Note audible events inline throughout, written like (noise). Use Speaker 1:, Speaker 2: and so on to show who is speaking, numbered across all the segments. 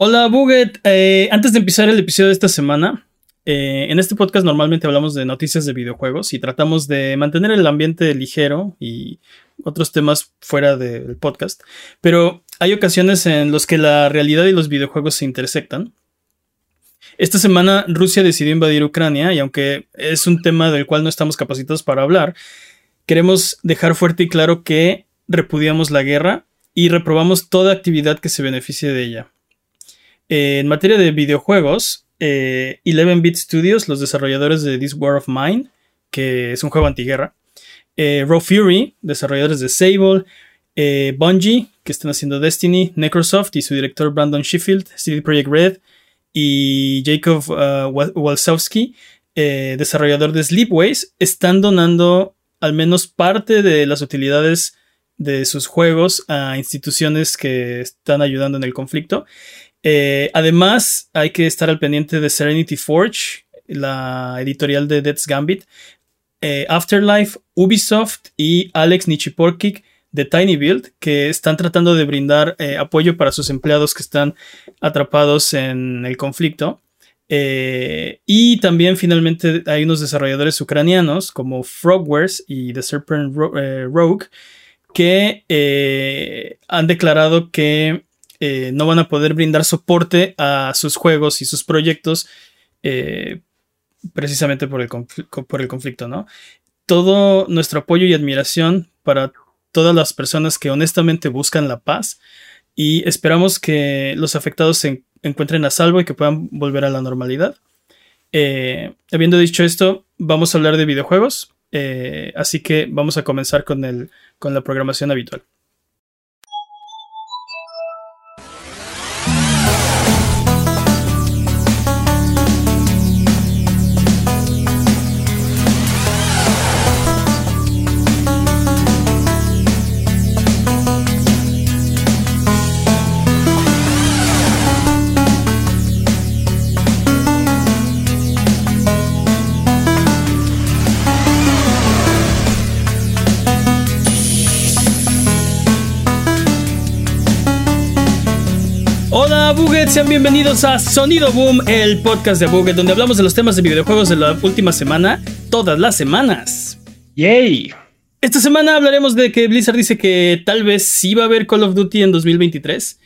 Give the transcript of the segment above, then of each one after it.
Speaker 1: Hola Buget, eh, antes de empezar el episodio de esta semana, eh, en este podcast normalmente hablamos de noticias de videojuegos y tratamos de mantener el ambiente ligero y otros temas fuera del podcast, pero hay ocasiones en las que la realidad y los videojuegos se intersectan. Esta semana Rusia decidió invadir Ucrania y aunque es un tema del cual no estamos capacitados para hablar, queremos dejar fuerte y claro que repudiamos la guerra y reprobamos toda actividad que se beneficie de ella en materia de videojuegos, 11-Bit eh, Studios, los desarrolladores de This War of Mine, que es un juego antiguerra, eh, Raw Fury, desarrolladores de Sable, eh, Bungie, que están haciendo Destiny, Necrosoft y su director Brandon Sheffield, CD Projekt Red, y Jacob uh, Walsowski, desarrollador de Sleepways, están donando al menos parte de las utilidades de sus juegos a instituciones que están ayudando en el conflicto. Eh, además, hay que estar al pendiente de Serenity Forge, la editorial de Death's Gambit, eh, Afterlife, Ubisoft y Alex Nichiporkik de Tiny Build, que están tratando de brindar eh, apoyo para sus empleados que están atrapados en el conflicto. y también finalmente hay unos desarrolladores ucranianos como Frogwares y The Serpent Rogue que han declarado que eh, no van a poder brindar soporte a sus juegos y sus proyectos eh, precisamente por el, conflicto, ¿no? Todo nuestro apoyo y admiración para todas las personas que honestamente buscan la paz y esperamos que los afectados se encuentren a salvo y que puedan volver a la normalidad. Eh, habiendo dicho esto, vamos a hablar de videojuegos, así que vamos a comenzar con la programación habitual. Buget, sean bienvenidos a Sonido Boom, el podcast de Buget, donde hablamos de los temas de videojuegos de la última semana, todas las semanas.
Speaker 2: ¡Yay!
Speaker 1: Esta semana hablaremos de que Blizzard dice que tal vez sí va a haber Call of Duty en 2023.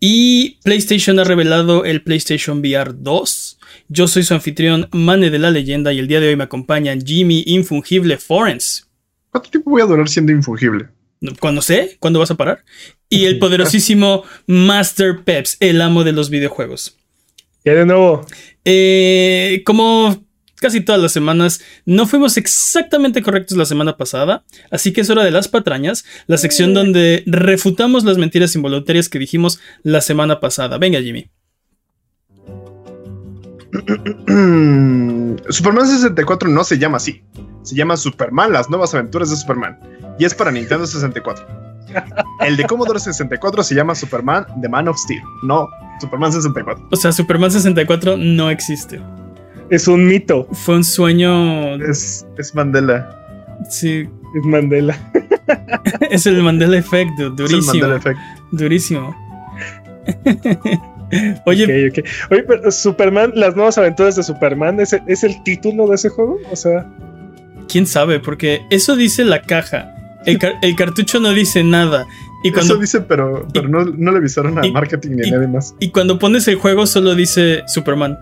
Speaker 1: Y PlayStation ha revelado el PlayStation VR 2. Yo soy su anfitrión, Mane de la Leyenda, y el día de hoy me acompañan Jimmy Infungible Forens.
Speaker 2: ¿Cuánto tiempo voy a durar siendo infungible?
Speaker 1: Cuando sé, ¿cuándo vas a parar? Y el poderosísimo Master Peps, el amo de los videojuegos.
Speaker 2: ¿Qué de nuevo?
Speaker 1: Eh, como casi todas las semanas, no fuimos exactamente correctos la semana pasada, así que es hora de las patrañas, la sección eh. donde refutamos las mentiras involuntarias que dijimos la semana pasada. Venga, Jimmy. (clears throat)
Speaker 2: Superman 64 no se llama así. Se llama Superman, las nuevas aventuras de Superman. Y es para Nintendo 64. (laughs) El de Commodore 64 se llama Superman The Man of Steel, no Superman 64.
Speaker 1: O sea, Superman 64 no existe.
Speaker 2: Es un mito.
Speaker 1: Fue un sueño.
Speaker 2: Es, es Mandela.
Speaker 1: Sí.
Speaker 2: Es Mandela. (laughs)
Speaker 1: es el Mandela Effect, durísimo. Es el Mandela Effect. Durísimo. (laughs)
Speaker 2: Oye, Oye, pero Superman, las nuevas aventuras de Superman, ¿es, ¿es el título de ese juego? O sea.
Speaker 1: Quién sabe, porque eso dice la caja. El, cartucho no dice nada.
Speaker 2: Y cuando, Eso dice, pero, pero no, le avisaron a marketing ni a nadie más.
Speaker 1: Y cuando pones el juego solo dice Superman.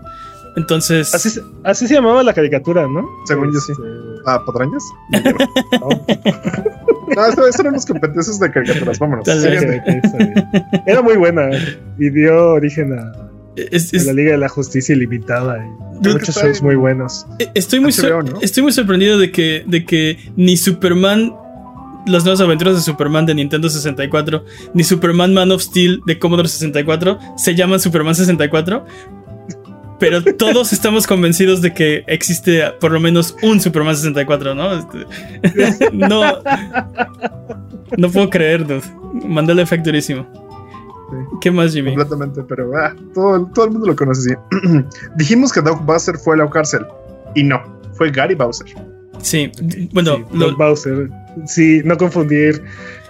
Speaker 1: Entonces.
Speaker 2: Así, así se llamaba la caricatura, ¿no? Según yo sí. Este, ¿Ah, patrañas? no, eso, eran los competencias de caricaturas, vámonos. Era muy buena y dio origen a, la Liga de la Justicia Ilimitada y muchos shows muy buenos.
Speaker 1: E, estoy muy, estoy muy sorprendido de que, de que ni Superman las nuevas aventuras de Superman de Nintendo 64, ni Superman Man of Steel de Commodore 64 se llaman Superman 64. Pero (laughs) todos estamos convencidos de que existe por lo menos un Superman 64, ¿no? Este, (laughs) no. No puedo creer, dude. Mandé el efecto durísimo. ¿Qué más, Jimmy?
Speaker 2: Completamente, pero ah, todo, todo, el mundo lo conoce así. (clears throat) Dijimos que Doug Bowser fue a la cárcel. Y no, fue Gary Bowser.
Speaker 1: Sí, bueno,
Speaker 2: Doug Bowser
Speaker 3: Sí, no confundir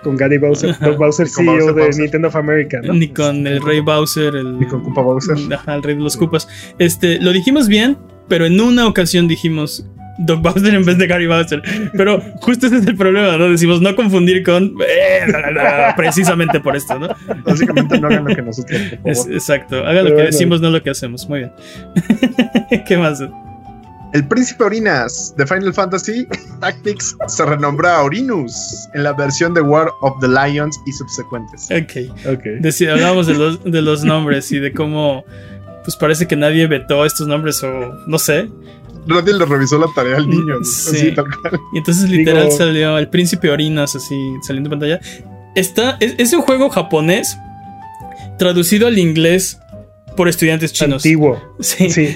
Speaker 3: con Gary Bowser, Doug Bowser,
Speaker 2: Con
Speaker 3: CEO
Speaker 2: Bowser,
Speaker 3: de
Speaker 2: Bowser.
Speaker 3: Nintendo of America, ¿no?
Speaker 1: Ni con el Rey Bowser, el,
Speaker 2: Y con Koopa Bowser.
Speaker 1: Ajá, el rey de los Koopas. Este, lo dijimos bien, pero en una ocasión dijimos Doug Bowser en vez de Gary Bowser. Pero justo ese es el problema, ¿no? Decimos no confundir con. eh, la, la, la, precisamente por esto, ¿no?
Speaker 2: Básicamente no hagan lo que nosotros.
Speaker 1: Es- exacto. Hagan
Speaker 3: Pero
Speaker 1: lo que
Speaker 3: bueno.
Speaker 1: decimos, no lo que hacemos. Muy bien. (laughs) ¿Qué más?
Speaker 2: El príncipe Orinas de Final Fantasy (laughs) Tactics se renombra a Orinus en la versión de War of the Lions y subsecuentes.
Speaker 1: Ok.
Speaker 3: Ok.
Speaker 1: Deci- hablábamos de los, de los nombres y de cómo. Pues parece que nadie vetó estos nombres o no sé.
Speaker 2: Nadie le revisó la tarea al niño.
Speaker 1: Sí.
Speaker 2: Así, tal cual.
Speaker 1: Y entonces literal
Speaker 3: Digo-
Speaker 1: salió el príncipe Orinas así saliendo en pantalla. Está, es, es un juego japonés traducido al inglés por estudiantes chinos.
Speaker 3: Antiguo. (laughs)
Speaker 1: Sí.
Speaker 3: Sí.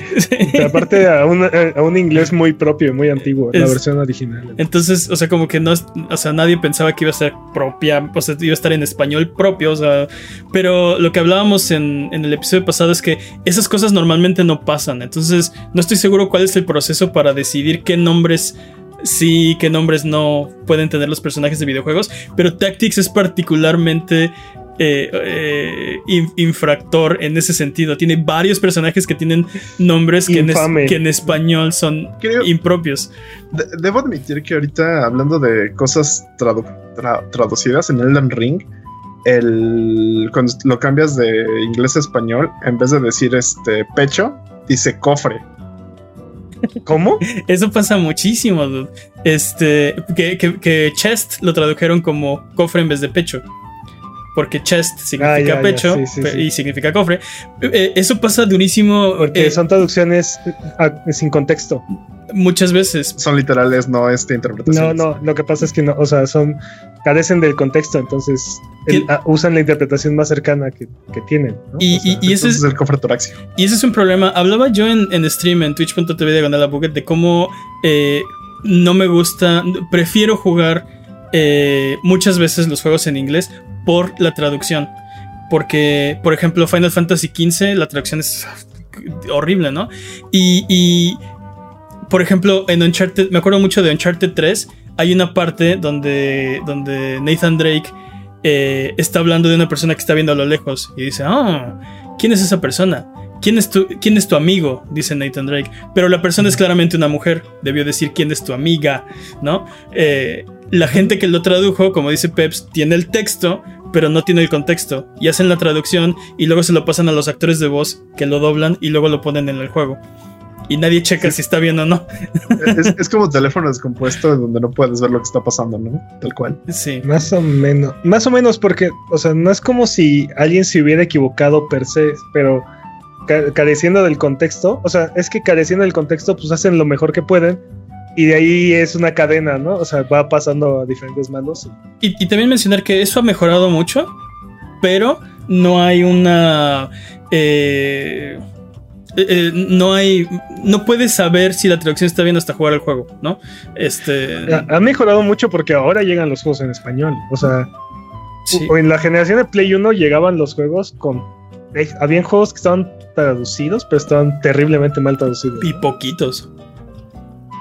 Speaker 3: Aparte a un, a un inglés muy propio, muy antiguo, la versión original.
Speaker 1: Entonces, o sea, como que no, es- o sea, nadie pensaba que iba a ser propia, o sea, iba a estar en español propio, o sea, pero lo que hablábamos en, en el episodio pasado es que esas cosas normalmente no pasan, entonces no estoy seguro cuál es el proceso para decidir qué nombres sí, qué nombres no pueden tener los personajes de videojuegos, pero Tactics es particularmente eh, eh, in- infractor en ese sentido. Tiene varios personajes que tienen nombres que en, es-
Speaker 3: Infame.
Speaker 1: que en español son
Speaker 2: Creo-
Speaker 1: impropios.
Speaker 2: De- debo admitir que ahorita, hablando de cosas tradu- tra- traducidas en Elden Ring, el, cuando lo cambias de inglés a español, en vez de decir este pecho, dice cofre.
Speaker 3: ¿Cómo? (laughs)
Speaker 1: Eso pasa muchísimo, dude. Este, que, que- que chest lo tradujeron como cofre en vez de pecho. Porque chest significa
Speaker 3: Ah, ya, ya,
Speaker 1: pecho
Speaker 3: sí, sí,
Speaker 1: pe-
Speaker 3: sí.
Speaker 1: y significa cofre. Eh, eso pasa durísimo
Speaker 3: Porque
Speaker 1: eh,
Speaker 3: son traducciones ah, sin contexto.
Speaker 1: muchas veces.
Speaker 2: Son literales, no este
Speaker 3: No,
Speaker 2: interpretación.
Speaker 3: no, lo que pasa es que no, o sea, son carecen del contexto, entonces ah, usan la interpretación más cercana que, que tienen. ¿no?
Speaker 1: Y,
Speaker 3: O sea,
Speaker 1: y- y ese es,
Speaker 2: el cofre torácico.
Speaker 1: y ese es un problema. Hablaba yo en, en stream en twitch.tv diagonal a Buget de cómo eh, no me gusta, prefiero jugar eh, muchas veces los juegos en inglés por la traducción. Porque, por ejemplo, Final Fantasy XV, la traducción es horrible, ¿no? Y, y, por ejemplo, en Uncharted, me acuerdo mucho de Uncharted 3, hay una parte donde, donde Nathan Drake eh, está hablando de una persona que está viendo a lo lejos y dice, ah, ¿quién es esa persona? ¿Quién es, tu, ¿Quién es tu amigo? Dice Nathan Drake. Pero la persona es claramente una mujer. Debió decir quién es tu amiga, ¿no? Eh, la gente que lo tradujo, como dice Peps, tiene el texto, pero no tiene el contexto. Y hacen la traducción y luego se lo pasan a los actores de voz que lo doblan y luego lo ponen en el juego. Y nadie checa si está bien o no.
Speaker 2: es, es como teléfono descompuesto donde no puedes ver lo que está pasando, ¿no? Tal cual.
Speaker 1: Sí.
Speaker 3: Más o menos. Más o menos porque, o sea, no es como si alguien se hubiera equivocado per se, pero ca- careciendo del contexto, o sea, es que careciendo del contexto, pues hacen lo mejor que pueden. Y de ahí es una cadena, ¿no? O sea, va pasando a diferentes manos.
Speaker 1: Y, y también mencionar que eso ha mejorado mucho, pero no hay una. eh, eh, no hay. No puedes saber si la traducción está bien hasta jugar el juego, ¿no? Este.
Speaker 3: Ha, ha mejorado mucho porque ahora llegan los juegos en español. O sea,
Speaker 1: sí.
Speaker 3: o en la generación de Play 1 llegaban los juegos con. eh, habían juegos que estaban traducidos, pero estaban terriblemente mal traducidos.
Speaker 1: Y poquitos.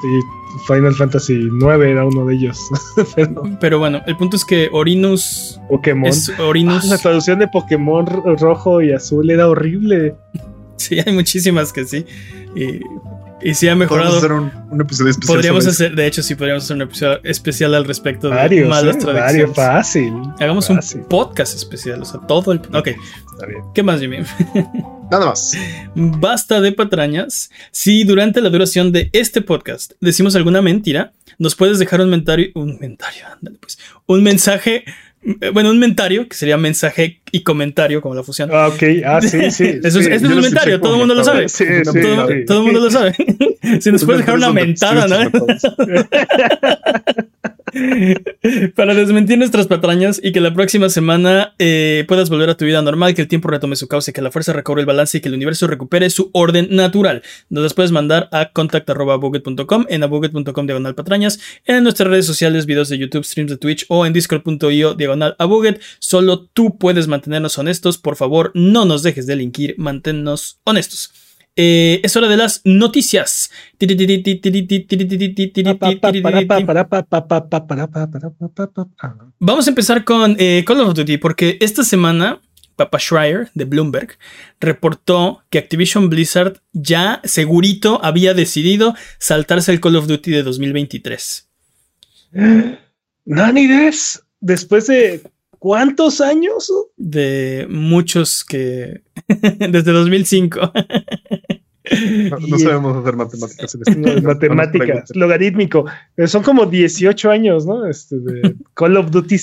Speaker 3: Sí, Final Fantasy 9 era uno de ellos. (laughs) Pero
Speaker 1: Pero bueno, el punto es que Orinus.
Speaker 3: Pokémon.
Speaker 1: Es
Speaker 3: Ah,
Speaker 1: Orinus.
Speaker 3: la traducción de Pokémon ro- rojo y azul era horrible. (laughs)
Speaker 1: Sí, hay muchísimas que sí. Y, y sí ha
Speaker 2: Podemos
Speaker 1: mejorado.
Speaker 2: hacer un, un episodio especial.
Speaker 1: Podríamos
Speaker 2: sobre
Speaker 1: hacer, de hecho, sí podríamos hacer un episodio especial al respecto de
Speaker 3: Varios,
Speaker 1: malas
Speaker 3: ¿eh?
Speaker 1: traducciones.
Speaker 3: Varios, fácil.
Speaker 1: Hagamos
Speaker 3: Fácil.
Speaker 1: un podcast especial, o sea, todo el. Ok,
Speaker 3: Está bien.
Speaker 1: ¿qué más, Jimmy? (laughs)
Speaker 2: Nada más.
Speaker 1: Basta de patrañas. Si durante la duración de este podcast decimos alguna mentira, nos puedes dejar un mentario. Un mentario, ándale pues. Un mensaje. eh, Bueno, un mentario, que sería mensaje y comentario, como la fusión.
Speaker 3: Ah, ok. Ah, sí, sí. (laughs)
Speaker 1: Eso es,
Speaker 3: sí.
Speaker 1: es
Speaker 2: yo
Speaker 1: un
Speaker 2: lo
Speaker 1: mentario,
Speaker 2: escuché
Speaker 1: todo el mundo lo sabe.
Speaker 3: Sí, sí,
Speaker 1: todo,
Speaker 3: sí.
Speaker 1: todo el mundo lo sabe. si nos puedes dejar una mentada, ¿no? (laughs) Para desmentir nuestras patrañas y que la próxima semana eh, puedas volver a tu vida normal, que el tiempo retome su cauce, que la fuerza recobre el balance y que el universo recupere su orden natural. Nos las puedes mandar a contact.buget.com, en abuget.com diagonal patrañas, en nuestras redes sociales, videos de YouTube, streams de Twitch o en discord.io diagonal abuget. Solo tú puedes mantenernos honestos. Por favor, no nos dejes delinquir, manténnos honestos. Eh, es hora de las noticias. Vamos a empezar con eh, Call of Duty, porque esta semana Papa Schreier de Bloomberg reportó que Activision Blizzard ya segurito había decidido saltarse el Call of Duty de 2023. (gasps)
Speaker 3: Nani des, después de cuántos años?
Speaker 1: De muchos que (laughs) desde 2005.
Speaker 2: No, sabemos hacer matemáticas. En este (laughs)
Speaker 3: no, matemáticas, logarítmico. Son como 18 años, ¿no? Este, de Call of Duty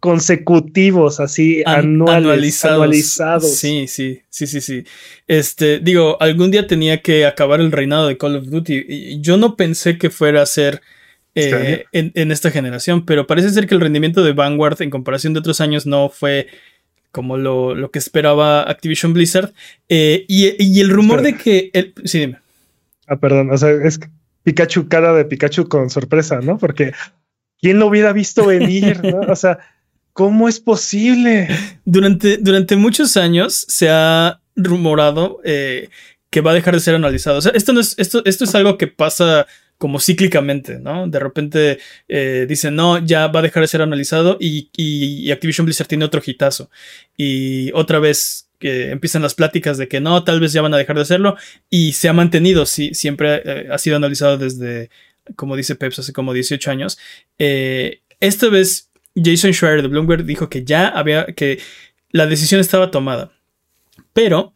Speaker 3: consecutivos, así anuales, anualizados.
Speaker 1: Sí, sí, sí, sí, sí. Este, digo, algún día tenía que acabar el reinado de Call of Duty. Y yo no pensé que fuera a ser eh, en, esta generación, pero parece ser que el rendimiento de Vanguard en comparación de otros años no fue como lo, que esperaba Activision Blizzard. Eh, y, el rumor de que... El, sí, dime.
Speaker 3: Ah, perdón, o sea, es Pikachu, cara de Pikachu con sorpresa, ¿no? Porque ¿quién lo hubiera visto venir? (laughs) ¿no? O sea, ¿Cómo es posible?
Speaker 1: Durante, durante muchos años se ha rumorado eh, que va a dejar de ser analizado. O sea, esto, no es, esto, esto es algo que pasa como cíclicamente, ¿no? De repente eh, dicen, no, ya va a dejar de ser analizado y, Activision Blizzard tiene otro hitazo. Y otra vez que empiezan las pláticas de que no, tal vez ya van a dejar de hacerlo y se ha mantenido, sí, siempre eh, ha sido analizado desde, como dice Peps, hace como 18 años. esta vez Jason Schreier de Bloomberg dijo que ya había, que la decisión estaba tomada. Pero,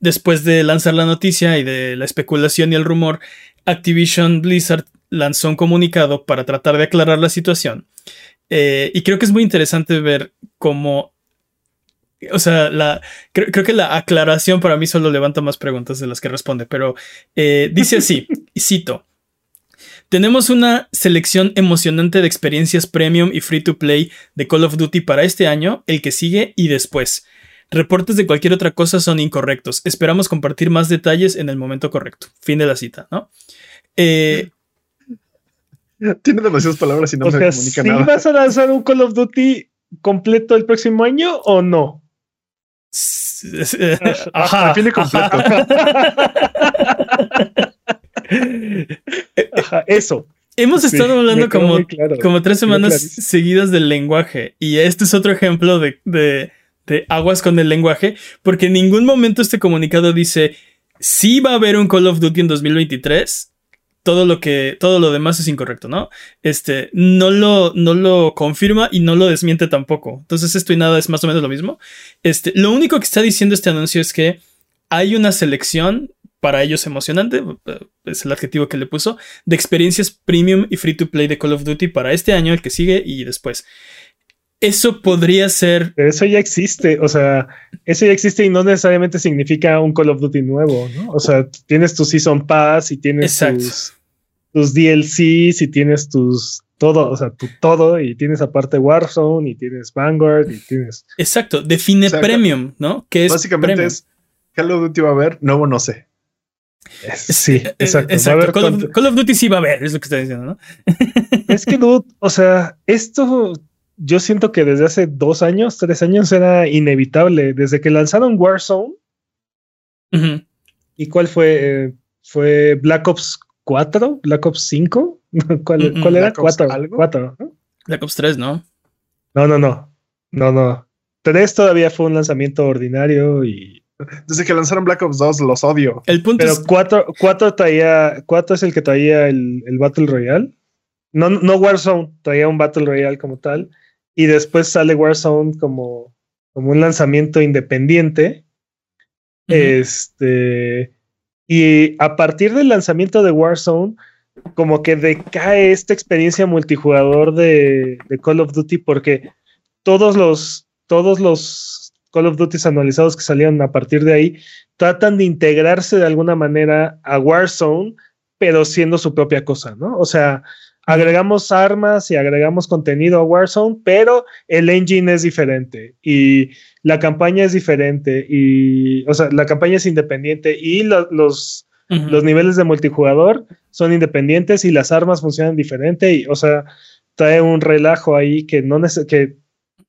Speaker 1: después de lanzar la noticia y de la especulación y el rumor, Activision Blizzard lanzó un comunicado para tratar de aclarar la situación. Eh, y creo que es muy interesante ver cómo. O sea, la, creo, que la aclaración para mí solo levanta más preguntas de las que responde, pero eh, dice así, (laughs) y cito. Tenemos una selección emocionante de experiencias premium y free to play de Call of Duty para este año, el que sigue y después. Reportes de cualquier otra cosa son incorrectos. Esperamos compartir más detalles en el momento correcto. Fin de la cita, ¿no? Eh, (laughs)
Speaker 2: Tiene demasiadas palabras y no me comunica nada.
Speaker 3: ¿Vas a lanzar un Call of Duty completo el próximo año o no? (laughs)
Speaker 2: Ajá, fin completo. (laughs)
Speaker 3: eso.
Speaker 1: Hemos estado hablando como, como tres semanas seguidas del lenguaje y este es otro ejemplo de, de, aguas con el lenguaje porque en ningún momento este comunicado dice si va a haber un Call of Duty en 2023 todo lo que todo lo demás es incorrecto, ¿no? Este no lo no lo confirma y no lo desmiente tampoco. Entonces esto y nada es más o menos lo mismo. Este, lo único que está diciendo este anuncio es que hay una selección para ellos emocionante, es el adjetivo que le puso, de experiencias premium y free to play de Call of Duty para este año, el que sigue y después. Eso podría ser.
Speaker 3: eso ya existe, o sea, eso ya existe y no necesariamente significa un Call of Duty nuevo, ¿no? O sea, tienes tu Season Pass y tienes tus, tus DLCs y tienes tus todo, o sea, tu todo y tienes aparte Warzone y tienes Vanguard y tienes.
Speaker 1: Exacto, define premium, ¿no? Que es
Speaker 2: básicamente es Call of Duty va a haber, nuevo no sé.
Speaker 3: Sí, exacto.
Speaker 1: Call, of, Duty sí va a haber, es lo que está diciendo, ¿no?
Speaker 3: es que, dude, o sea, esto yo siento que desde hace dos años, tres años era inevitable. Desde que lanzaron Warzone. ¿Y cuál fue? Eh, ¿Fue Black Ops 4? ¿Black Ops 5? (laughs) ¿Cuál, ¿cuál era? 4. 4
Speaker 1: Black Ops 3, ¿no?
Speaker 3: No, no, no. No, no. 3 todavía fue un lanzamiento ordinario y
Speaker 2: desde que lanzaron Black Ops 2 los odio.
Speaker 3: El punto Pero 4, traía, 4 es el que traía el, Battle Royale. No, no Warzone, traía un Battle Royale como tal. Y después sale Warzone como, como un lanzamiento independiente. Este. Y a partir del lanzamiento de Warzone, como que decae esta experiencia multijugador de, de Call of Duty porque todos los, todos los Call of Duty anualizados que salieron a partir de ahí, tratan de integrarse de alguna manera a Warzone, pero siendo su propia cosa, ¿no? O sea, agregamos armas y agregamos contenido a Warzone, pero el engine es diferente y la campaña es diferente y, o sea, la campaña es independiente y los, los niveles de multijugador son independientes y las armas funcionan diferente y, o sea, trae un relajo ahí que no, que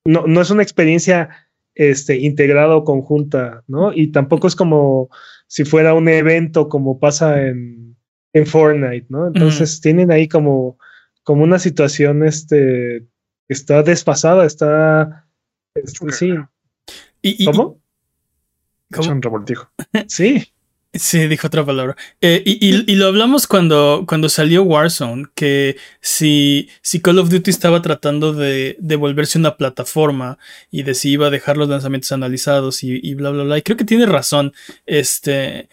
Speaker 3: no, no es una experiencia este, integrada o conjunta, ¿no? Y tampoco es como si fuera un evento como pasa en, en Fortnite, ¿no? Entonces tienen ahí como, como una situación, este, está desfasada, está, este, sí.
Speaker 1: Y, y-
Speaker 3: ¿Cómo?
Speaker 2: Es un revoltijo. (laughs)
Speaker 3: Sí.
Speaker 1: Sí, dijo otra palabra. Eh, y, y- y lo hablamos cuando, cuando salió Warzone, que si, si Call of Duty estaba tratando de, de volverse una plataforma y de si iba a dejar los lanzamientos analizados y, y bla, bla, bla. Y creo que tiene razón. Este.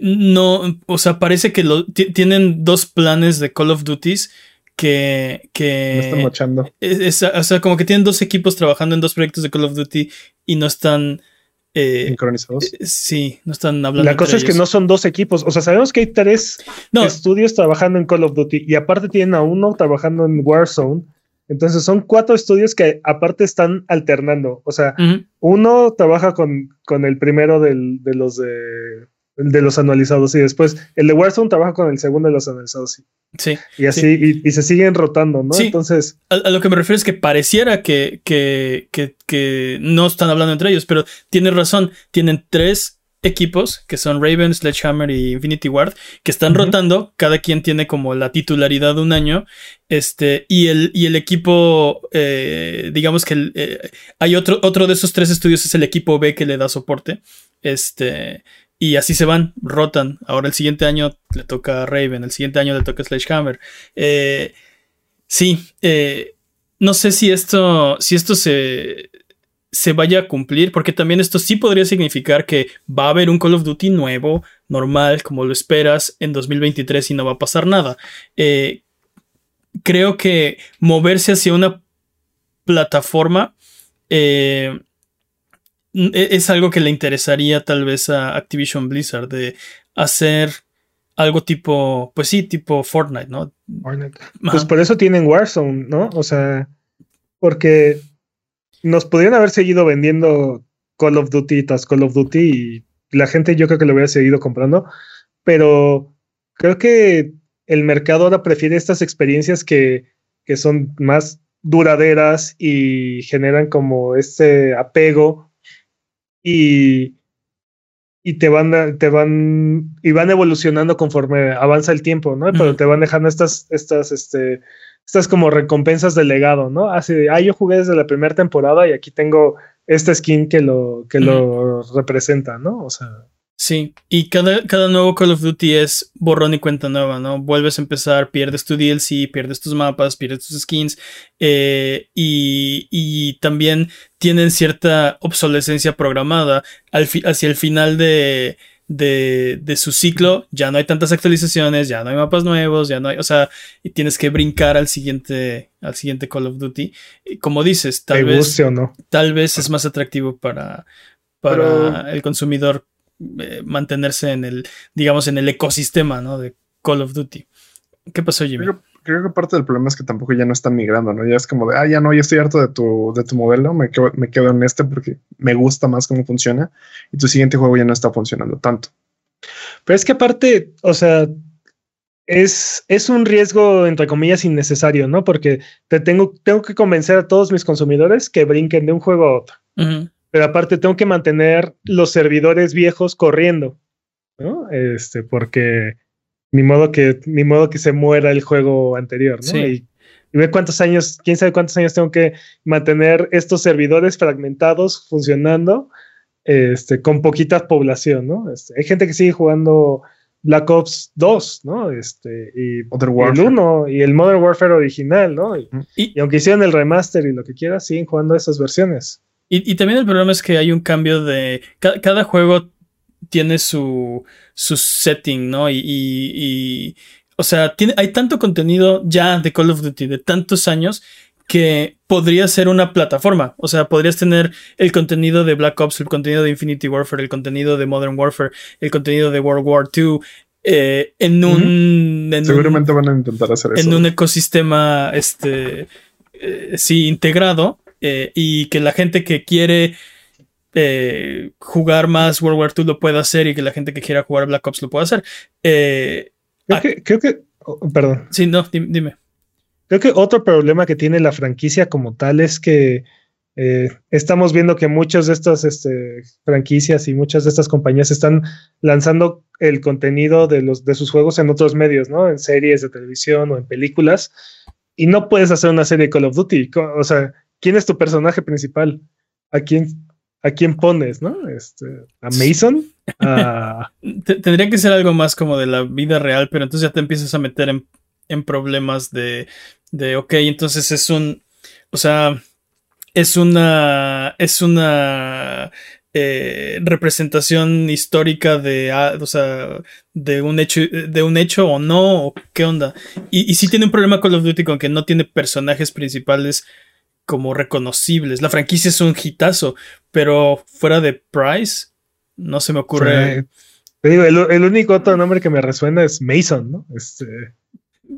Speaker 1: No, o sea, parece que lo, ti- tienen dos planes de Call of Duties que. que
Speaker 3: Me están mochando.
Speaker 1: es- es- o sea, como que tienen dos equipos trabajando en dos proyectos de Call of Duty y no están. eh,
Speaker 2: Sincronizados.
Speaker 1: eh, sí, no están hablando.
Speaker 3: La cosa es que no son dos equipos. O sea, sabemos que hay tres
Speaker 1: No,
Speaker 3: estudios trabajando en Call of Duty y aparte tienen a uno trabajando en Warzone. Entonces son cuatro estudios que aparte están alternando. O sea, uno trabaja con, con el primero del- de los de, de los analizados y después el de Warzone trabaja con el segundo de los analizados y,
Speaker 1: sí.
Speaker 3: y así y, y se siguen rotando, ¿no?
Speaker 1: Sí.
Speaker 3: Entonces,
Speaker 1: A, a lo que me refiero es que pareciera que, que, que, que no están hablando entre ellos, pero tienes razón. Tienen tres equipos que son Raven, Sledgehammer y Infinity Ward que están rotando. Cada quien tiene como la titularidad de un año. Este, y el, y el equipo, eh, digamos que el, eh, hay otro, otro de esos tres estudios, es el equipo B que le da soporte. Este, y así se van, rotan. Ahora el siguiente año le toca a Raven, el siguiente año le toca a Sledgehammer. Eh, sí, eh, no sé si esto, si esto se, se vaya a cumplir, porque también esto sí podría significar que va a haber un Call of Duty nuevo, normal, como lo esperas en 2023 y no va a pasar nada. Eh, creo que moverse hacia una plataforma eh, es algo que le interesaría tal vez a Activision Blizzard de hacer algo tipo, pues sí, tipo Fortnite, ¿no?
Speaker 3: pues
Speaker 1: Ajá.
Speaker 3: por eso tienen Warzone, ¿no? O sea, porque nos podrían haber seguido vendiendo Call of Duty tras Call of Duty y la gente yo creo que lo hubiera seguido comprando, pero creo que el mercado ahora prefiere estas experiencias que, que son más duraderas y generan como este apego y, y te van te van y van evolucionando conforme avanza el tiempo, ¿no? Pero te van dejando estas estas este estas como recompensas de legado, ¿no? Así, ah, yo jugué desde la primera temporada y aquí tengo esta skin que lo que lo representa, ¿no? O sea,
Speaker 1: Sí, y cada, cada nuevo Call of Duty es borrón y cuenta nueva, ¿no? Vuelves a empezar, pierdes tu DLC, pierdes tus mapas, pierdes tus skins, eh, y, y también tienen cierta obsolescencia programada. Al hacia el final de, de, de su ciclo, ya no hay tantas actualizaciones, ya no hay mapas nuevos, ya no hay, o sea, y tienes que brincar al siguiente, al siguiente Call of Duty. Y como dices, tal vez
Speaker 3: guste o no.
Speaker 1: tal vez es más atractivo para, para
Speaker 2: Pero-
Speaker 1: el consumidor eh, mantenerse en el, digamos, en el ecosistema, ¿no? De Call of Duty. ¿Qué pasó, Jimmy?
Speaker 2: Creo, creo que parte del problema es que tampoco ya no están migrando, ¿no? Ya es como de, ah, ya no, ya estoy harto de tu, de tu modelo, me quedo, me quedo en este porque me gusta más cómo funciona y tu siguiente juego ya no está funcionando tanto.
Speaker 3: Pero es que aparte, o sea, es, es un riesgo, entre comillas, innecesario, ¿no? Porque te tengo, tengo que convencer a todos mis consumidores que brinquen de un juego a otro.
Speaker 1: Ujú,
Speaker 3: Pero aparte tengo que mantener los servidores viejos corriendo, ¿no? Este, porque ni modo que, ni modo que se muera el juego anterior, ¿no?
Speaker 1: Sí.
Speaker 3: Y, y ve cuántos años, quién sabe cuántos años tengo que mantener estos servidores fragmentados funcionando, este, con poquita población, ¿no? Este, hay gente que sigue jugando Black Ops 2, ¿no? Este, y,
Speaker 2: Modern
Speaker 3: el
Speaker 2: Warfare.
Speaker 3: 1 y el Modern Warfare original, ¿no? Y,
Speaker 1: Y,
Speaker 3: y aunque hicieron el remaster y lo que quieras, siguen jugando esas versiones.
Speaker 1: Y- y también el problema es que hay un cambio de. ca- cada juego tiene su, su setting, ¿no? Y. y- y- o sea, tiene, hay tanto contenido ya de Call of Duty de tantos años que podría ser una plataforma. O sea, podrías tener el contenido de Black Ops, el contenido de Infinity Warfare, el contenido de Modern Warfare, el contenido de World War II, eh, en un. en un-
Speaker 2: Seguramente van a intentar hacer eso.
Speaker 1: en un ecosistema este eh, sí integrado eh, y que la gente que quiere eh, jugar más World War II lo pueda hacer y que la gente que quiera jugar Black Ops lo pueda hacer. Eh,
Speaker 3: Creo
Speaker 1: Ah.
Speaker 3: que, creo que, oh, perdón.
Speaker 1: sí, no, dim- dime.
Speaker 3: Creo que otro problema que tiene la franquicia como tal es que Eh, estamos viendo que muchas de estas este, franquicias y muchas de estas compañías están lanzando el contenido de, los, de sus juegos en otros medios, ¿no? En series de televisión o en películas. Y no puedes hacer una serie de Call of Duty. O sea, ¿quién es tu personaje principal? ¿A quién, a quién pones, no? Este, ¿A Mason? (laughs)
Speaker 1: Tendría que ser algo más como de la vida real, pero entonces ya te empiezas a meter en, en problemas de, de, ok, entonces es un, o sea, es una. Es una. Eh, representación histórica de, ah, o sea, de un hecho, de un hecho o no, o qué onda. Y, y sí tiene un problema Call of Duty con que no tiene personajes principales como reconocibles. La franquicia es un hitazo, pero fuera de Price, no se me ocurre.
Speaker 3: te digo, el, el, único otro nombre que me resuena es Mason, ¿no? Este.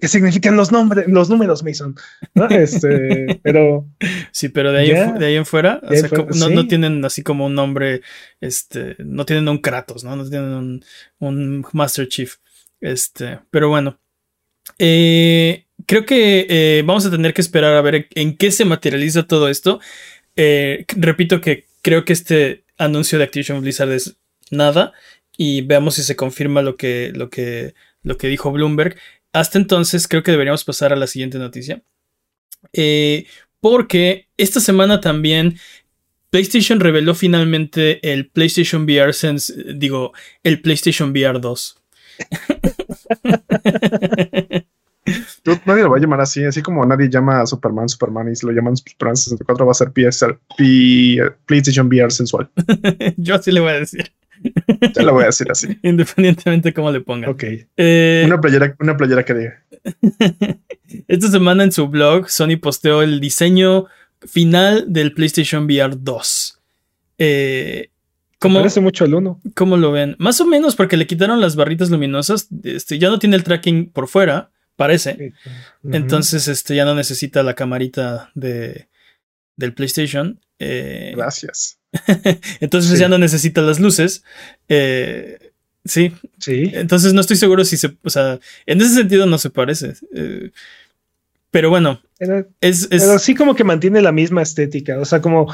Speaker 3: ¿Qué significan los nombres, los números, Mason? ¿No? Este, (laughs) pero.
Speaker 1: Sí, pero de ahí, de ahí en fuera, o sea, no, no, tienen así como un nombre, este, no tienen un Kratos, ¿no? No tienen un, un Master Chief. Este, pero bueno. Eh, creo que eh, vamos a tener que esperar a ver en qué se materializa todo esto. Eh, repito que creo que este anuncio de Activision Blizzard es nada. Y veamos si se confirma lo que, lo que, lo que dijo Bloomberg. Hasta entonces creo que deberíamos pasar a la siguiente noticia. Eh, porque esta semana también PlayStation reveló finalmente el PlayStation VR Sense, digo, el PlayStation VR 2. (laughs) (laughs)
Speaker 2: nadie lo va a llamar así, así como nadie llama a Superman Superman y si lo llaman Superman 64 va a ser PlayStation VR sensual. (laughs)
Speaker 1: Yo así le voy a decir.
Speaker 2: Te lo voy a decir así. (laughs)
Speaker 1: Independientemente de cómo le pongan.
Speaker 3: Ok.
Speaker 2: Eh, una, playera, una playera que diga. (laughs)
Speaker 1: Esta semana en su blog, Sony posteó el diseño final del PlayStation VR 2. Eh,
Speaker 3: ¿cómo, parece mucho al 1.
Speaker 1: ¿Cómo lo ven? Más o menos porque le quitaron las barritas luminosas. Este, ya no tiene el tracking por fuera, parece. Entonces este, ya no necesita la camarita de, del PlayStation. Eh,
Speaker 2: Gracias. (laughs)
Speaker 1: Entonces ya no necesita las luces. Eh, sí.
Speaker 3: Sí.
Speaker 1: Entonces no estoy seguro si se. O sea, en ese sentido no se parece. Eh, pero bueno, es,
Speaker 3: Pero sí como que mantiene la misma estética, o sea, como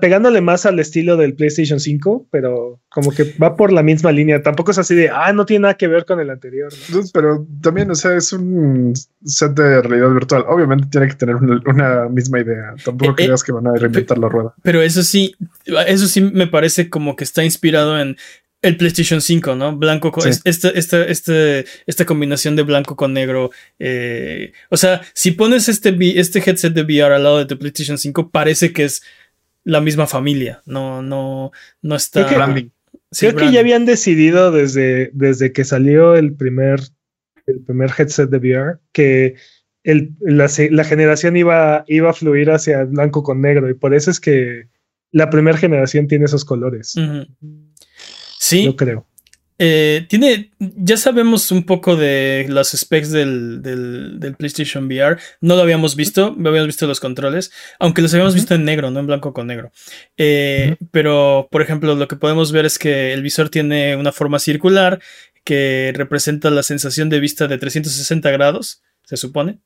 Speaker 3: pegándole más al estilo del PlayStation 5, pero como que va por la misma línea. Tampoco es así de, ah, no tiene nada que ver con el anterior.
Speaker 2: Pero también, o sea, es un set de realidad virtual. Obviamente tiene que tener una, misma idea. Tampoco eh, creas que van a reinventar la rueda.
Speaker 1: Pero eso sí, eso sí me parece como que está inspirado en el PlayStation 5, ¿no? Blanco con esta, esta, este, esta, combinación de blanco con negro. Eh, o sea, si pones este, este headset de VR al lado de tu PlayStation 5, parece que es la misma familia. No, no, no está.
Speaker 3: Creo que, creo que ya habían decidido desde, desde que salió el primer, el primer headset de VR que el, la, la, generación iba, iba a fluir hacia blanco con negro. Y por eso es que la primera generación tiene esos colores.
Speaker 1: Sí.
Speaker 3: Yo creo.
Speaker 1: Eh, tiene, ya sabemos un poco de los specs del, del, PlayStation VR. No lo habíamos visto, habíamos visto los controles, aunque los habíamos visto en negro, no en blanco con negro. Eh, pero, por ejemplo, lo que podemos ver es que el visor tiene una forma circular que representa la sensación de vista de 360 grados, se supone.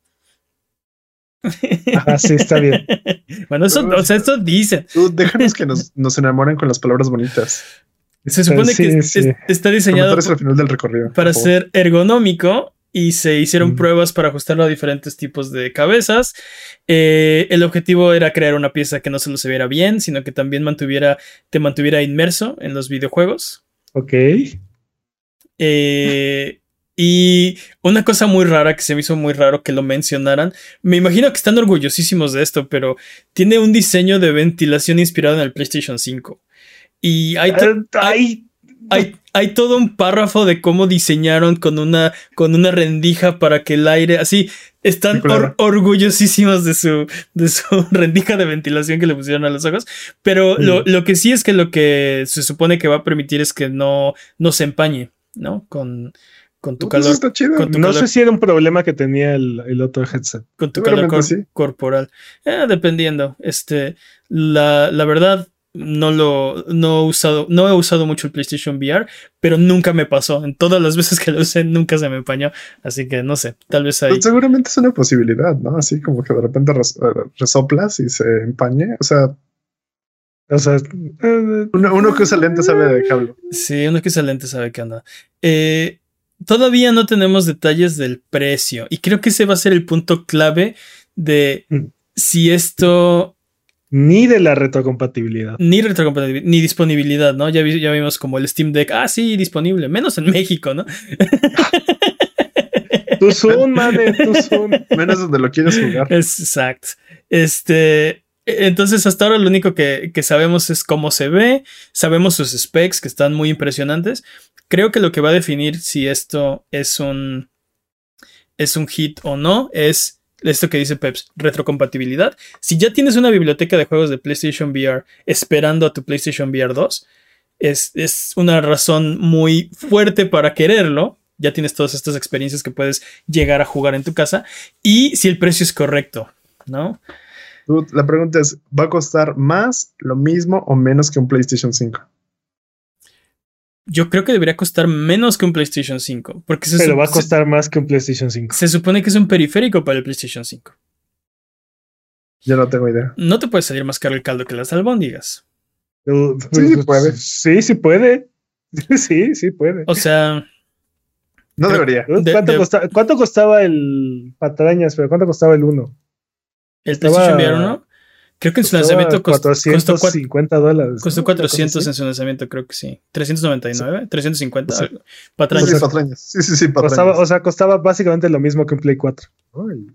Speaker 3: Ah, sí, está bien. (laughs)
Speaker 1: bueno, eso, o sea, esto dice.
Speaker 2: déjanos que nos, nos enamoren con las palabras bonitas.
Speaker 1: Se supone que está diseñado para ser ergonómico y se hicieron pruebas para ajustarlo a diferentes tipos de cabezas. Eh, el objetivo era crear una pieza que no solo se viera bien, sino que también mantuviera, te mantuviera inmerso en los videojuegos.
Speaker 3: Ok.
Speaker 1: Eh, y una cosa muy rara que se me hizo muy raro que lo mencionaran, me imagino que están orgullosísimos de esto, pero tiene un diseño de ventilación inspirado en el PlayStation 5. Y hay, hay, hay, todo un párrafo de cómo diseñaron con una, con una rendija para que el aire, así, están orgullosísimos de su, de su (laughs) rendija de ventilación que le pusieron a los ojos. Pero lo, lo, que sí es que lo que se supone que va a permitir es que no, no se empañe, ¿no? Con, con tu calor.
Speaker 3: no sé si era un problema que tenía el, otro headset.
Speaker 1: Con tu calor corporal. Eh, dependiendo. Este, la, la verdad, no lo no he usado, no he usado mucho el PlayStation VR, pero nunca me pasó. En todas las veces que lo usé, nunca se me empañó. Así que no sé, tal vez ahí.
Speaker 2: Seguramente es una posibilidad, ¿no? Así como que de repente res- eh, resoplas y se empañe. O sea,
Speaker 3: O sea, eh,
Speaker 2: uno, uno que usa lentes sabe de cable.
Speaker 1: Sí, uno que es lente sabe qué onda. Eh, todavía no tenemos detalles del precio y creo que ese va a ser el punto clave de
Speaker 3: Mm.
Speaker 1: si esto
Speaker 3: ni de la retrocompatibilidad.
Speaker 1: ni retrocompatibilidad ni disponibilidad, ¿no? Ya, vi- ya vimos como el Steam Deck, ah, sí, disponible, menos en México, ¿no? (laughs)
Speaker 3: Tu Zoom, mane, tu Zoom.
Speaker 2: Menos donde lo quieres jugar.
Speaker 1: Exacto. Este, entonces hasta ahora lo único que, que sabemos es cómo se ve, sabemos sus specs que están muy impresionantes. Creo que lo que va a definir si esto es un es un hit o no es esto que dice Peps, retrocompatibilidad. Si ya tienes una biblioteca de juegos de PlayStation VR esperando a tu PlayStation VR 2, es, es una razón muy fuerte para quererlo. Ya tienes todas estas experiencias que puedes llegar a jugar en tu casa. Y si el precio es correcto, ¿no?
Speaker 2: La pregunta es, ¿va a costar más, lo mismo o menos que un PlayStation 5?
Speaker 1: Yo creo que debería costar menos que un PlayStation 5. Porque se,
Speaker 3: Pero va a costar más que un PlayStation 5.
Speaker 1: se supone que es un periférico para el PlayStation 5.
Speaker 2: Yo no tengo idea.
Speaker 1: No te puede salir más caro el caldo que las albóndigas.
Speaker 2: Sí, sí puede.
Speaker 3: Sí, sí puede. (laughs) Sí, sí puede.
Speaker 1: O sea,
Speaker 2: No
Speaker 1: Pero-
Speaker 2: debería.
Speaker 1: de-
Speaker 3: ¿Cuánto,
Speaker 1: de-
Speaker 3: costa- cuánto costaba el patrañas? Pero ¿cuánto costaba el 1?
Speaker 1: el PlayStation VR 1, creo que en su lanzamiento costó, costó, cua-
Speaker 3: 450 dólares.
Speaker 1: costó
Speaker 3: ¿no?
Speaker 1: 400
Speaker 3: Una
Speaker 1: en su lanzamiento, creo que sí. 399, 350.
Speaker 2: Sí.
Speaker 1: algo. Patrañas.
Speaker 2: Sí, patrañas. Sí, sí, sí.
Speaker 3: Costaba- o sea, costaba básicamente lo mismo que un Play 4. ¿no? El-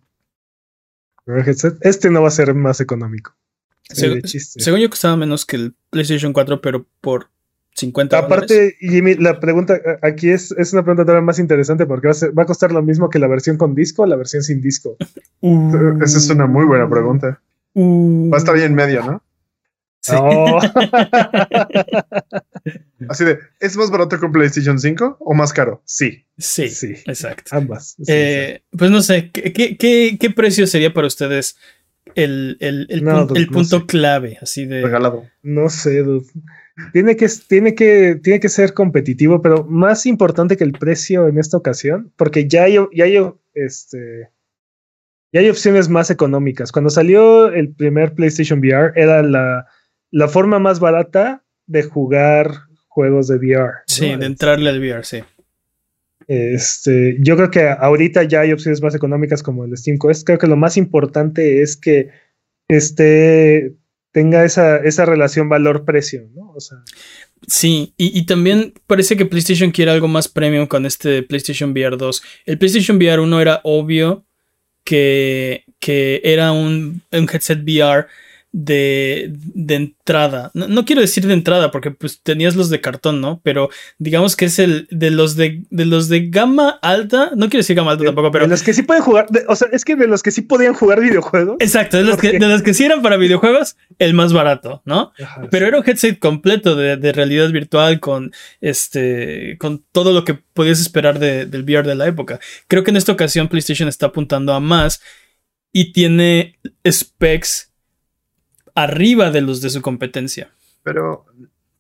Speaker 3: el headset. Este no va a ser más económico.
Speaker 1: Según yo costaba menos que el PlayStation 4, pero por 50 dólares.
Speaker 3: Aparte, Jimmy, la pregunta aquí es, es una pregunta todavía más interesante porque va a, ser- va a costar lo mismo que la versión con disco o la versión sin disco.
Speaker 1: Uh,
Speaker 2: Esa es una muy buena pregunta.
Speaker 1: Uh.
Speaker 2: Va a estar ahí en medio, ¿no?
Speaker 1: Sí.
Speaker 3: Oh. (laughs)
Speaker 2: Así de, ¿es más barato que un PlayStation 5 o más caro? Sí.
Speaker 1: Sí,
Speaker 3: Sí.
Speaker 1: exacto.
Speaker 3: Ambas. Sí,
Speaker 1: Eh, pues no sé, ¿qué, qué, qué- qué precio sería para ustedes el, el- el
Speaker 3: No,
Speaker 1: pun-
Speaker 3: dude,
Speaker 1: el
Speaker 3: no
Speaker 1: punto
Speaker 3: sé.
Speaker 1: clave? Así de.
Speaker 2: Regalado.
Speaker 3: No sé, dude. Tiene que, tiene, que, tiene que ser competitivo, pero más importante que el precio en esta ocasión, porque ya hay, ya hay, este, ya hay opciones más económicas. Cuando salió el primer PlayStation VR, era la, la forma más barata de jugar juegos de VR. ¿no?
Speaker 1: Sí, de entrarle al VR, sí.
Speaker 3: Este, yo creo que ahorita ya hay opciones más económicas como el Steam Quest. Creo que lo más importante es que este tenga esa, esa relación valor-precio, ¿no? O sea,
Speaker 1: Sí, y, y también parece que PlayStation quiere algo más premium con este PlayStation VR 2. El PlayStation VR 1 era obvio que, que era un, un headset VR de, de entrada. No, no quiero decir de entrada porque pues tenías los de cartón, ¿no? Pero digamos que es el de los de, de los de gama alta. No quiero decir gama alta
Speaker 3: de,
Speaker 1: tampoco, pero
Speaker 3: de los que sí pueden jugar, de- o sea, es que de los que sí podían jugar videojuegos.
Speaker 1: Exacto, de los, que, de los que sí eran para videojuegos, el más barato, ¿no?
Speaker 3: Ajá,
Speaker 1: Pero
Speaker 3: sí.
Speaker 1: era un headset completo de, de realidad virtual con este con todo lo que podías esperar de- del VR de la época. Creo que en esta ocasión PlayStation está apuntando a más y tiene specs arriba de los de su competencia.
Speaker 2: Pero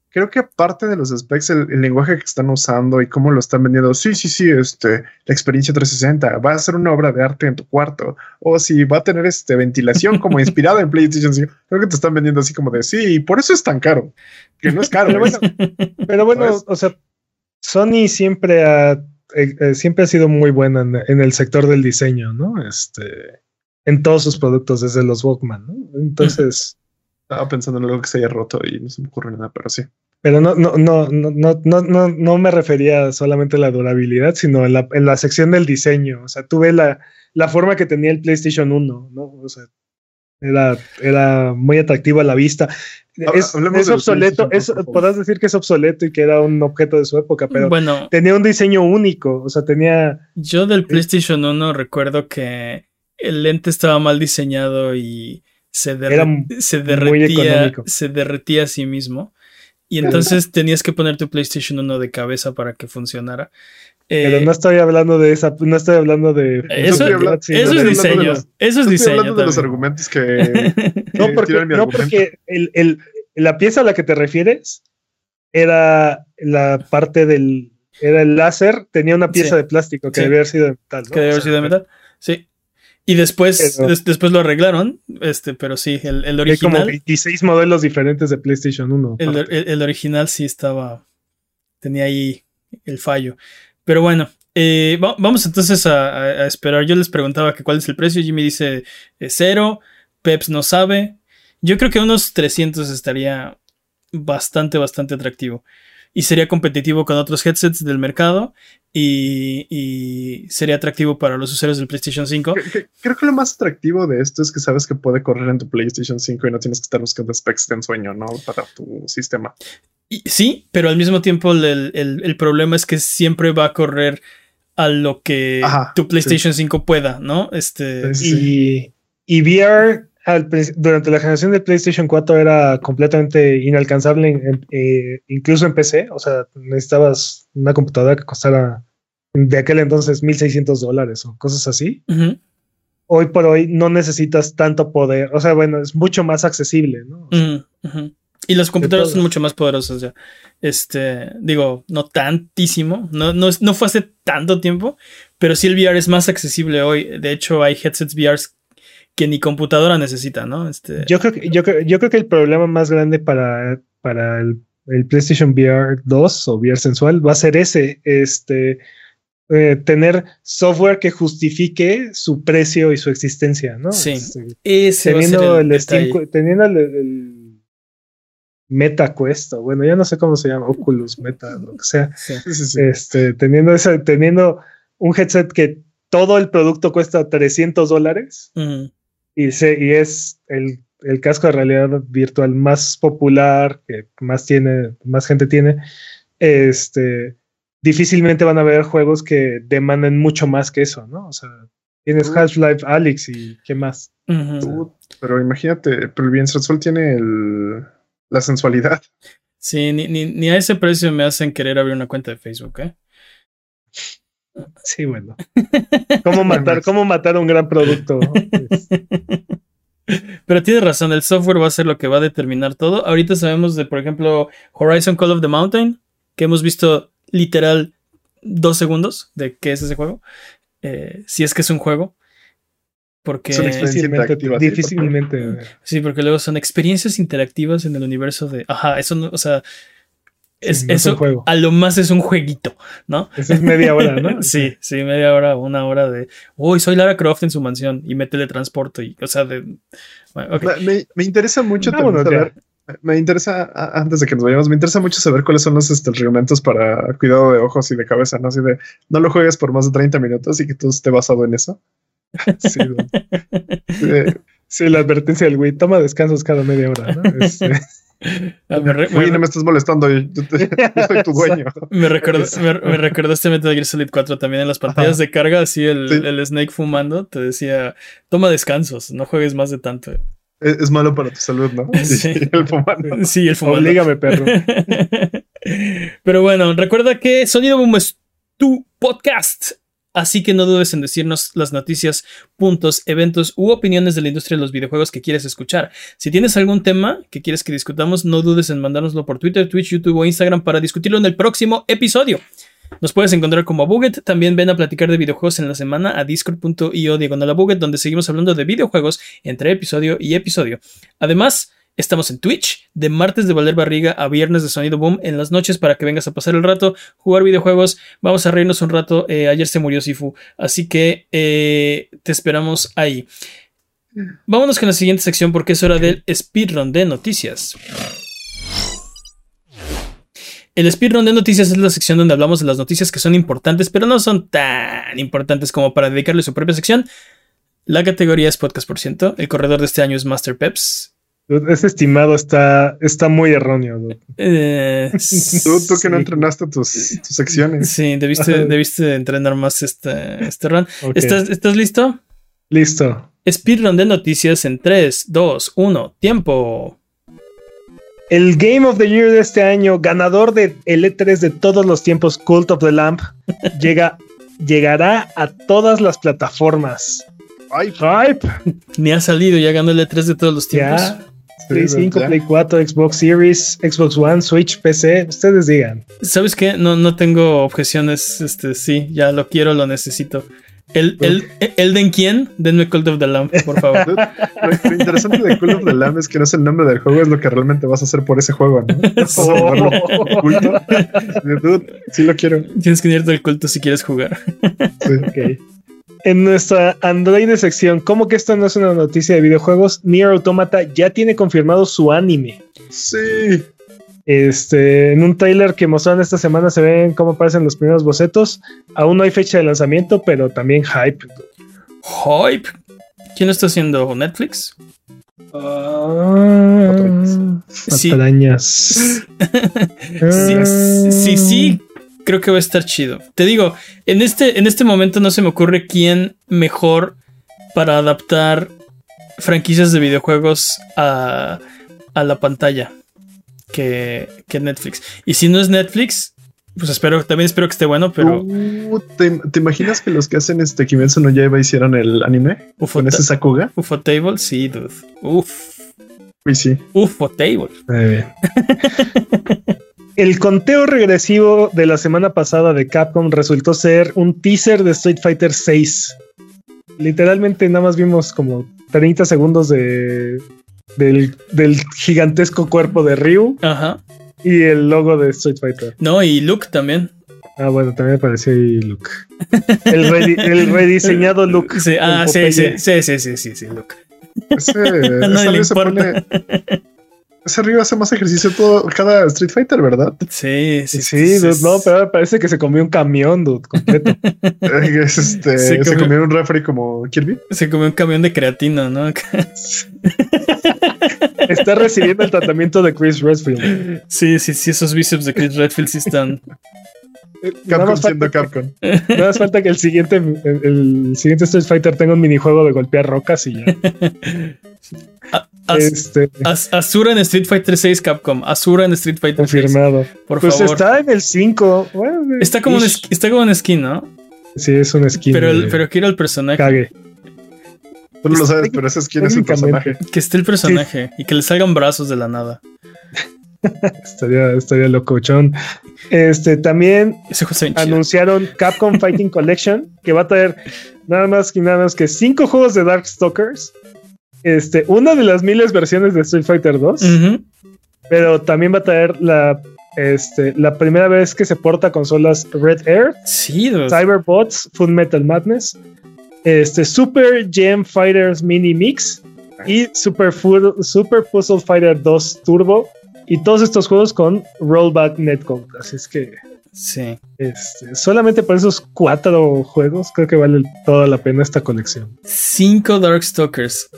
Speaker 2: creo que aparte de los specs, el, el lenguaje que están usando y cómo lo están vendiendo, sí, sí, sí, este, la experiencia 360 va a ser una obra de arte en tu cuarto, o si va a tener este, ventilación como (laughs) inspirada en PlayStation 5, creo que te están vendiendo así como de, sí, por eso es tan caro, que no es caro.
Speaker 3: Pero
Speaker 2: es-
Speaker 3: bueno, Pero bueno,
Speaker 2: ¿Sabes?
Speaker 3: o sea, Sony siempre ha, eh, eh, siempre ha sido muy buena en, en el sector del diseño, ¿no? Este, en todos sus productos, desde los Walkman, ¿no? Entonces,
Speaker 2: Estaba pensando en algo que se haya roto y no se me ocurre nada, pero sí.
Speaker 3: pero no, no, no, no, no, no, no, no me refería solamente a la durabilidad, sino en la, en la sección del diseño. O sea, tuve la, la forma que tenía el PlayStation 1, ¿no? O sea, era, era muy atractivo a la vista. Es, obsoleto, es, podrás decir que es obsoleto y que era un objeto de su época, pero
Speaker 1: bueno,
Speaker 3: tenía un diseño único, o sea, tenía...
Speaker 1: yo del PlayStation 1 recuerdo que el lente estaba mal diseñado y se, derre-
Speaker 3: Era m- (laughs)
Speaker 1: se
Speaker 3: muy
Speaker 1: derretía se derretía a sí mismo. Y entonces tenías que poner tu PlayStation 1 de cabeza para que funcionara.
Speaker 3: Pero
Speaker 1: Eh,
Speaker 3: no estoy hablando de esa, no estoy hablando de...
Speaker 1: Eso,
Speaker 2: hablando-
Speaker 3: sino
Speaker 1: eso
Speaker 2: estoy
Speaker 1: es
Speaker 3: de-
Speaker 2: hablando de
Speaker 1: diseño.
Speaker 2: los-
Speaker 1: Eso es
Speaker 2: Estoy
Speaker 1: diseño.
Speaker 2: hablando de los argumentos que... (laughs)
Speaker 3: No,
Speaker 2: que
Speaker 3: porque,
Speaker 2: mi
Speaker 3: no
Speaker 2: argumento.
Speaker 3: porque el, el, la pieza a la que te refieres era la parte del. Era el láser, tenía una pieza
Speaker 1: Sí.
Speaker 3: de plástico que
Speaker 1: Sí.
Speaker 3: debía haber sido de metal. ¿no?
Speaker 1: Que haber
Speaker 3: sea,
Speaker 1: sido de metal. Sí. Y después,
Speaker 3: Pero-
Speaker 1: des- después lo arreglaron, este, pero sí, el, el
Speaker 3: Hay como
Speaker 1: original.
Speaker 3: 26 modelos diferentes de PlayStation 1.
Speaker 1: El, el- el original sí estaba. Tenía ahí el fallo. Pero bueno, eh, va- vamos entonces a, a- a esperar. Yo les preguntaba que cuál es el precio. Jimmy dice eh, cero. Peps no sabe. Yo creo que unos 300 estaría bastante, bastante atractivo. Y sería competitivo con otros headsets del mercado. Y, y sería atractivo para los usuarios del PlayStation 5.
Speaker 2: Que- que- Creo que lo más atractivo de esto es que sabes que puede correr en tu PlayStation 5 y no tienes que estar buscando specs de ensueño, ¿no? Para tu sistema.
Speaker 1: Y- sí, pero al mismo tiempo el, el- el problema es que siempre va a correr a lo que
Speaker 2: Ajá,
Speaker 1: tu PlayStation 5 pueda, ¿no? Este,
Speaker 2: Sí.
Speaker 3: Y, y VR al durante la generación de PlayStation 4 era completamente inalcanzable, en- en- eh, incluso en PC. O sea, necesitabas una computadora que costara de aquel entonces 1600 dólares o cosas así. Hoy por hoy no necesitas tanto poder. O sea, bueno, es mucho más accesible, ¿no? O sea.
Speaker 1: Y las computadoras
Speaker 3: todo.
Speaker 1: son mucho más poderosas ya. Este, digo, no tantísimo, no, no, no fue hace tanto tiempo, pero sí el VR es más accesible hoy. De hecho, hay headsets VR que ni computadora necesita, ¿no? Este,
Speaker 3: Yo creo que, yo, creo- yo creo que el problema más grande para, para el, el PlayStation VR 2 o VR sensual va a ser ese, este, eh, tener software que justifique su precio y su existencia, ¿no?
Speaker 1: Sí.
Speaker 3: Este,
Speaker 1: ese va a ser
Speaker 3: teniendo
Speaker 1: el
Speaker 3: el, Steam, teniendo el, el Meta Quest, o bueno, ya no sé cómo se llama, Oculus Meta, lo que sea,
Speaker 1: Sí.
Speaker 2: Sí, sí,
Speaker 3: este, teniendo ese, teniendo un headset que todo el producto cuesta 300 dólares. Y, se, y es el, el casco de realidad virtual más popular, que más tiene, más gente tiene, este, difícilmente van a haber juegos que demanden mucho más que eso, ¿no? O sea, tienes
Speaker 2: Uh.
Speaker 3: Half-Life Alyx y qué más.
Speaker 2: Uh, pero imagínate, pero el bien sensual tiene el, la sensualidad.
Speaker 1: Sí, ni, ni, ni a ese precio me hacen querer abrir una cuenta de Facebook, ¿eh?
Speaker 3: Sí, bueno. ¿Cómo (laughs) matar, cómo matar un gran producto? Es- (laughs)
Speaker 1: Pero tienes razón, el software va a ser lo que va a determinar todo. Ahorita sabemos de, por ejemplo, Horizon Call of the Mountain, que hemos visto literal dos segundos de qué es ese juego. Eh, si es que es un juego. Porque
Speaker 2: experiencia
Speaker 3: difícilmente, difícilmente.
Speaker 1: sí, porque luego son experiencias interactivas en el universo de. Ajá, eso no, o sea. Es,
Speaker 3: no
Speaker 1: eso
Speaker 3: juego.
Speaker 1: a lo más es un jueguito, ¿no?
Speaker 3: Eso es media hora, ¿no? (laughs)
Speaker 1: Sí, sí, media hora, una hora de. Uy, soy Lara Croft en su mansión y me teletransporto. Y, o sea, de. bueno.
Speaker 2: Me, me- interesa mucho también
Speaker 3: Vámonos ya.
Speaker 2: saber. Me interesa, antes de que nos vayamos, me interesa mucho saber cuáles son los este, reglamentos para cuidado de ojos y de cabeza, ¿no? Así de no lo juegues por más de 30 minutos y que todo esté basado en eso. (laughs)
Speaker 3: Sí.
Speaker 2: Eh,
Speaker 3: Sí, la advertencia del güey, toma descansos cada media hora, ¿no? (laughs) Este,
Speaker 1: Ah, me, re-
Speaker 2: Oye,
Speaker 1: me-
Speaker 2: no me estás molestando, yo, yo te- yo soy tu (laughs) dueño.
Speaker 1: me recordó, me, me recordó este Metal Gear Solid 4 también en las pantallas de carga, así el,
Speaker 2: Sí.
Speaker 1: el Snake fumando, te decía, toma descansos, no juegues más de tanto.
Speaker 2: Es, es malo para tu salud, ¿no? (laughs)
Speaker 1: Sí.
Speaker 2: Y el fumando.
Speaker 1: Sí, el fumando.
Speaker 3: Oblígame, perro.
Speaker 1: Pero bueno, recuerda que Sonido Boom es tu podcast. Así que no dudes en decirnos las noticias, puntos, eventos u opiniones de la industria de los videojuegos que quieres escuchar. Si tienes algún tema que quieres que discutamos, no dudes en mandárnoslo por Twitter, Twitch, YouTube o Instagram para discutirlo en el próximo episodio. Nos puedes encontrar como Buget. También ven a platicar de videojuegos en la semana a discord.io diagonal a donde seguimos hablando de videojuegos entre episodio y episodio. Además, estamos en Twitch de martes de Valer Barriga a viernes de Sonido Boom en las noches para que vengas a pasar el rato, jugar videojuegos. Vamos a reírnos un rato. Eh, ayer se murió Sifu, así que eh, te esperamos ahí. Vámonos con la siguiente sección porque es hora del speedrun de noticias. El speedrun de noticias es la sección donde hablamos de las noticias que son importantes, pero no son tan importantes como para dedicarle su propia sección. La categoría es podcast por ciento. El corredor de este año es Master Peps.
Speaker 3: Ese estimado está, está muy erróneo.
Speaker 1: Eh, (laughs)
Speaker 2: Tú, tú que no entrenaste tus, tus secciones.
Speaker 1: sí, debiste, (laughs) debiste entrenar más este, este run. ¿Estás, ¿Estás listo?
Speaker 3: Listo.
Speaker 1: Speedrun de noticias en 3, 2, 1, tiempo.
Speaker 3: El Game of the Year de este año, ganador de el E3 de todos los tiempos, Cult of the Lamp, (laughs) llega, llegará a todas las plataformas.
Speaker 2: Ay,
Speaker 3: Hype.
Speaker 1: Ni ha salido, ya ganó el E3 de todos los tiempos.
Speaker 3: Ya. Play
Speaker 2: Sí,
Speaker 3: 5,
Speaker 2: ya.
Speaker 3: Play 4, Xbox Series, Xbox One, Switch, PC, ustedes digan.
Speaker 1: ¿Sabes qué? No, no tengo objeciones. Este, sí, ya lo quiero, lo necesito. El, el, Elden quién? Denme Cult of the Lamb, por favor. (laughs)
Speaker 2: Lo, lo interesante de Call of the Lamb es que no es el nombre del juego, es lo que realmente vas a hacer por ese juego, ¿no? (laughs) Vas a llamarlo culto. Dude, sí lo quiero.
Speaker 1: Tienes que irte al culto si quieres jugar.
Speaker 2: Sí.
Speaker 3: Ok. En nuestra Android sección, ¿cómo que esto no es una noticia de videojuegos? Nier Automata ya tiene confirmado su anime.
Speaker 2: Sí.
Speaker 3: Este, en un trailer que mostraron esta semana se ven cómo aparecen los primeros bocetos. Aún no hay fecha de lanzamiento, pero también hype.
Speaker 1: Hype. ¿Quién lo está haciendo? ¿Netflix?
Speaker 3: Ah, (laughs)
Speaker 1: Sí. Sí, sí, sí, creo que va a estar chido. Te digo, en este, en este momento no se me ocurre quién mejor para adaptar franquicias de videojuegos a, a la pantalla que, que Netflix. Y si no es Netflix, pues espero, también espero que esté bueno, pero
Speaker 2: Uh, ¿te, te imaginas que los que hacen este Kimetsu no Yaiba hicieron el anime?
Speaker 1: Ufo,
Speaker 2: Con ese Sakuga.
Speaker 1: Ufotable, sí, dude. Uf,
Speaker 2: Uy, sí.
Speaker 1: Ufotable.
Speaker 3: Muy bien. (laughs) El conteo regresivo de la semana pasada de Capcom resultó ser un teaser de Street Fighter VI. Literalmente nada más vimos como 30 segundos de, del, del gigantesco cuerpo de Ryu
Speaker 1: Ajá.
Speaker 3: y el logo de Street Fighter.
Speaker 1: No, y Luke también.
Speaker 3: Ah, bueno, también apareció ahí Luke. El, redi- el (laughs) rediseñado Luke.
Speaker 1: Sí, ah, sí, sí, sí, sí, sí, sí, sí, Luke.
Speaker 2: Ese, (laughs)
Speaker 1: No le importa.
Speaker 2: pone. Ese Ryu hace más ejercicio todo cada Street Fighter, ¿verdad?
Speaker 1: Sí, sí,
Speaker 3: Sí, dude, no, pero parece que se comió un camión, dude, completo. (laughs)
Speaker 2: Es este,
Speaker 1: Se
Speaker 2: se
Speaker 1: comió-
Speaker 2: comió un refri como Kirby.
Speaker 1: Se comió un camión de creatina, ¿no? (laughs)
Speaker 3: Está recibiendo el tratamiento de Chris Redfield.
Speaker 1: Sí, sí, sí, esos bíceps de Chris Redfield sí están.
Speaker 3: Nada
Speaker 2: Capcom
Speaker 3: más,
Speaker 2: siendo
Speaker 3: falta,
Speaker 2: Capcom.
Speaker 3: nada más falta que el siguiente, el, el siguiente Street Fighter tenga un minijuego de golpear rocas y ya. (laughs)
Speaker 1: As-
Speaker 3: Este,
Speaker 1: As- Asura en Street Fighter 6 Capcom. Asura en Street Fighter 6.
Speaker 3: confirmado.
Speaker 1: Por
Speaker 3: Pues
Speaker 1: favor.
Speaker 3: está en el 5. Bueno,
Speaker 1: Está como, un, está como un skin, ¿no?
Speaker 3: Sí, es un skin.
Speaker 1: Pero, el- pero quiero el personaje.
Speaker 3: Cague.
Speaker 2: Tú no lo sabes, pero ese es quién es el personaje.
Speaker 1: Que esté el personaje y que le salgan brazos de la nada. (laughs)
Speaker 3: Estaría, estaría locochón. Este, también anunciaron Capcom Fighting (laughs) Collection, que va a traer nada más que nada menos que cinco juegos de Darkstalkers. Este, una de las miles versiones de Street Fighter 2,
Speaker 1: Ujú.
Speaker 3: pero también va a traer la, este, la primera vez que se porta consolas Red Air,
Speaker 1: Sí.
Speaker 3: Cyberbots, Full Metal Madness, este, Super Gem Fighters Mini Mix y Super, Super Puzzle Fighter 2 Turbo. Y todos estos juegos con Rollback Netcode. Así es que
Speaker 1: Sí.
Speaker 3: este, solamente por esos cuatro juegos creo que vale toda la pena esta colección.
Speaker 1: Cinco Darkstalkers.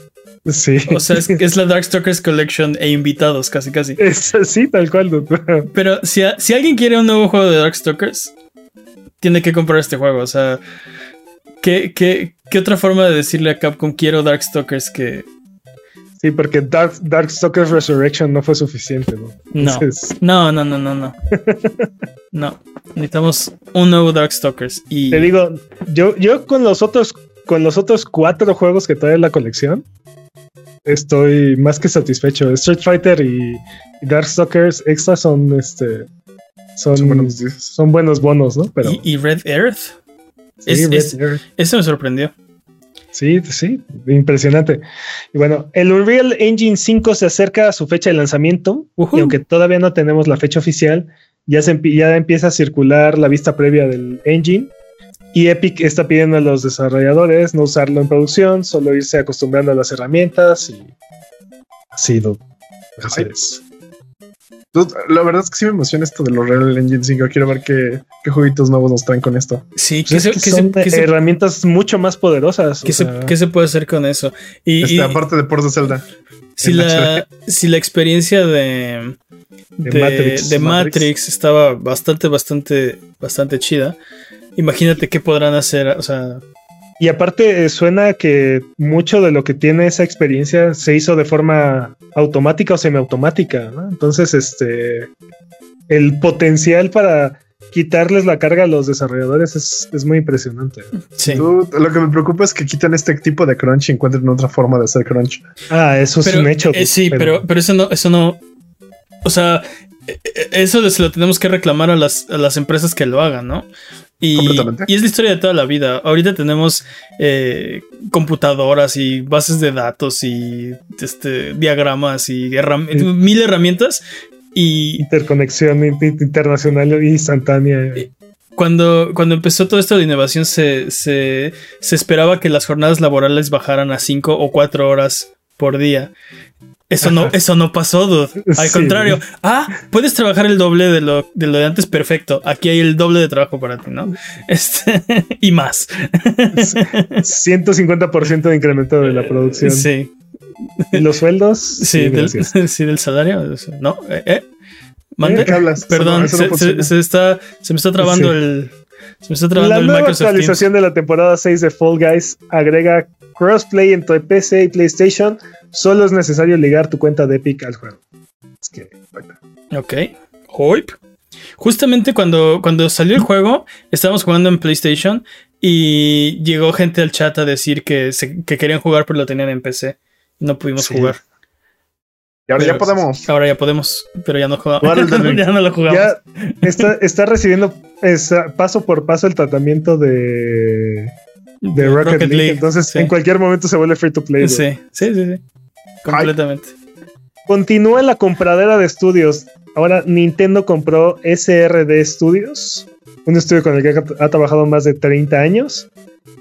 Speaker 3: Sí.
Speaker 1: O sea, es, es la Darkstalkers Collection e invitados, casi, casi. (laughs)
Speaker 3: Es así, tal cual. (laughs)
Speaker 1: Pero si, a- si alguien quiere un nuevo juego de Darkstalkers, tiene que comprar este juego. O sea, ¿qué, qué, qué otra forma de decirle a Capcom quiero Darkstalkers que
Speaker 3: Sí, porque Dark, Darkstalkers Resurrection no fue suficiente. ¿no?
Speaker 1: no?
Speaker 3: Entonces,
Speaker 1: No, no, no, no, no. (laughs) No. Necesitamos un nuevo Darkstalkers. Y
Speaker 3: te digo, yo, yo con los otros, con los otros cuatro juegos que trae la colección, estoy más que satisfecho. Street Fighter y, y Darkstalkers extra son este. Son,
Speaker 2: Son buenos
Speaker 3: son buenos bonos, ¿no? Pero
Speaker 1: y, y Red Earth.
Speaker 3: sí,
Speaker 1: es-
Speaker 3: Red
Speaker 1: es-
Speaker 3: Earth.
Speaker 1: Eso me sorprendió.
Speaker 3: Sí, sí, impresionante. Y bueno, el Unreal Engine 5 se acerca a su fecha de lanzamiento y aunque todavía no tenemos la fecha oficial, ya, se ya empieza a circular la vista previa del engine y Epic está pidiendo a los desarrolladores no usarlo en producción, solo irse acostumbrando a las herramientas y así, dude. Así es.
Speaker 2: Dude, La verdad es que sí me emociona esto de los Real Engine 5. Quiero ver qué, qué jueguitos nuevos nos traen con esto.
Speaker 1: Sí,
Speaker 3: Pues
Speaker 1: ¿qué
Speaker 3: es
Speaker 1: se,
Speaker 3: que son
Speaker 1: se- qué se-
Speaker 3: herramientas mucho más poderosas. o
Speaker 1: qué se-
Speaker 3: sea,
Speaker 1: qué se puede hacer con eso? Y,
Speaker 2: Este,
Speaker 1: y
Speaker 2: aparte de Ports de Zelda.
Speaker 1: si, la, si la experiencia de,
Speaker 3: De
Speaker 1: de,
Speaker 3: Matrix.
Speaker 1: de Matrix.
Speaker 3: Matrix.
Speaker 1: estaba bastante, bastante, bastante chida, imagínate qué podrán hacer. O sea,
Speaker 3: Y aparte eh, suena que mucho de lo que tiene esa experiencia se hizo de forma automática o semiautomática, ¿no? Entonces, este, el potencial para quitarles la carga a los desarrolladores es, es muy impresionante.
Speaker 1: Sí.
Speaker 2: Dude, lo que me preocupa es que quitan este tipo de crunch y encuentren otra forma de hacer crunch.
Speaker 3: Ah, eso es un hecho.
Speaker 1: eh, sí, pero, pero eso no, eso no. O sea, eh, eh, eso se lo tenemos que reclamar a las, a las empresas que lo hagan, ¿no? Y, es la historia de toda la vida. Ahorita tenemos eh, computadoras y bases de datos y este, diagramas y herram-
Speaker 3: Sí.
Speaker 1: mil herramientas. Y
Speaker 3: interconexión in- in- internacional e instantánea.
Speaker 1: cuando, cuando empezó todo esto de innovación, se, se, se esperaba que las jornadas laborales bajaran a 5 o 4 horas por día. Eso no, eso no pasó, dude. Al
Speaker 3: Sí.
Speaker 1: contrario. Ah, puedes trabajar el doble de lo, de lo de antes, perfecto. Aquí hay el doble de trabajo para ti, ¿no? Este, (laughs) y más.
Speaker 3: 150% de incremento de la producción.
Speaker 1: Sí,
Speaker 3: ¿Y los sueldos?
Speaker 1: sí, del, (laughs) sí, del salario. No, eh, eh. Mande.
Speaker 2: ¿Qué hablas?
Speaker 1: Perdón,
Speaker 2: no- eso no
Speaker 1: se,
Speaker 2: funciona.
Speaker 1: se- se está, se me está trabando el. Se me está trabando
Speaker 3: La
Speaker 1: el
Speaker 3: nueva
Speaker 1: Microsoft Teams.
Speaker 3: actualización de la temporada 6 de Fall Guys agrega crossplay entre PC y PlayStation. Solo es necesario ligar tu cuenta de Epic al juego. Es que, bueno,
Speaker 1: Ok. Hoip. Justamente cuando, cuando salió el juego, estábamos jugando en PlayStation y llegó gente al chat a decir que, se- que querían jugar, pero lo tenían en PC. No pudimos
Speaker 2: Sí.
Speaker 1: jugar.
Speaker 2: Y ahora ya podemos.
Speaker 1: Ahora ya podemos, pero ya no jugamos. (laughs) Ya no lo jugamos.
Speaker 3: ya está, está recibiendo esa- paso por paso el tratamiento de, de Rocket, League. Entonces,
Speaker 1: sí.
Speaker 3: en cualquier momento se vuelve free to play.
Speaker 1: sí, sí, sí, sí. Completamente.
Speaker 3: Continúa la compradera de estudios. Ahora Nintendo compró SRD Studios, un estudio con el que ha, ha trabajado más de 30 años.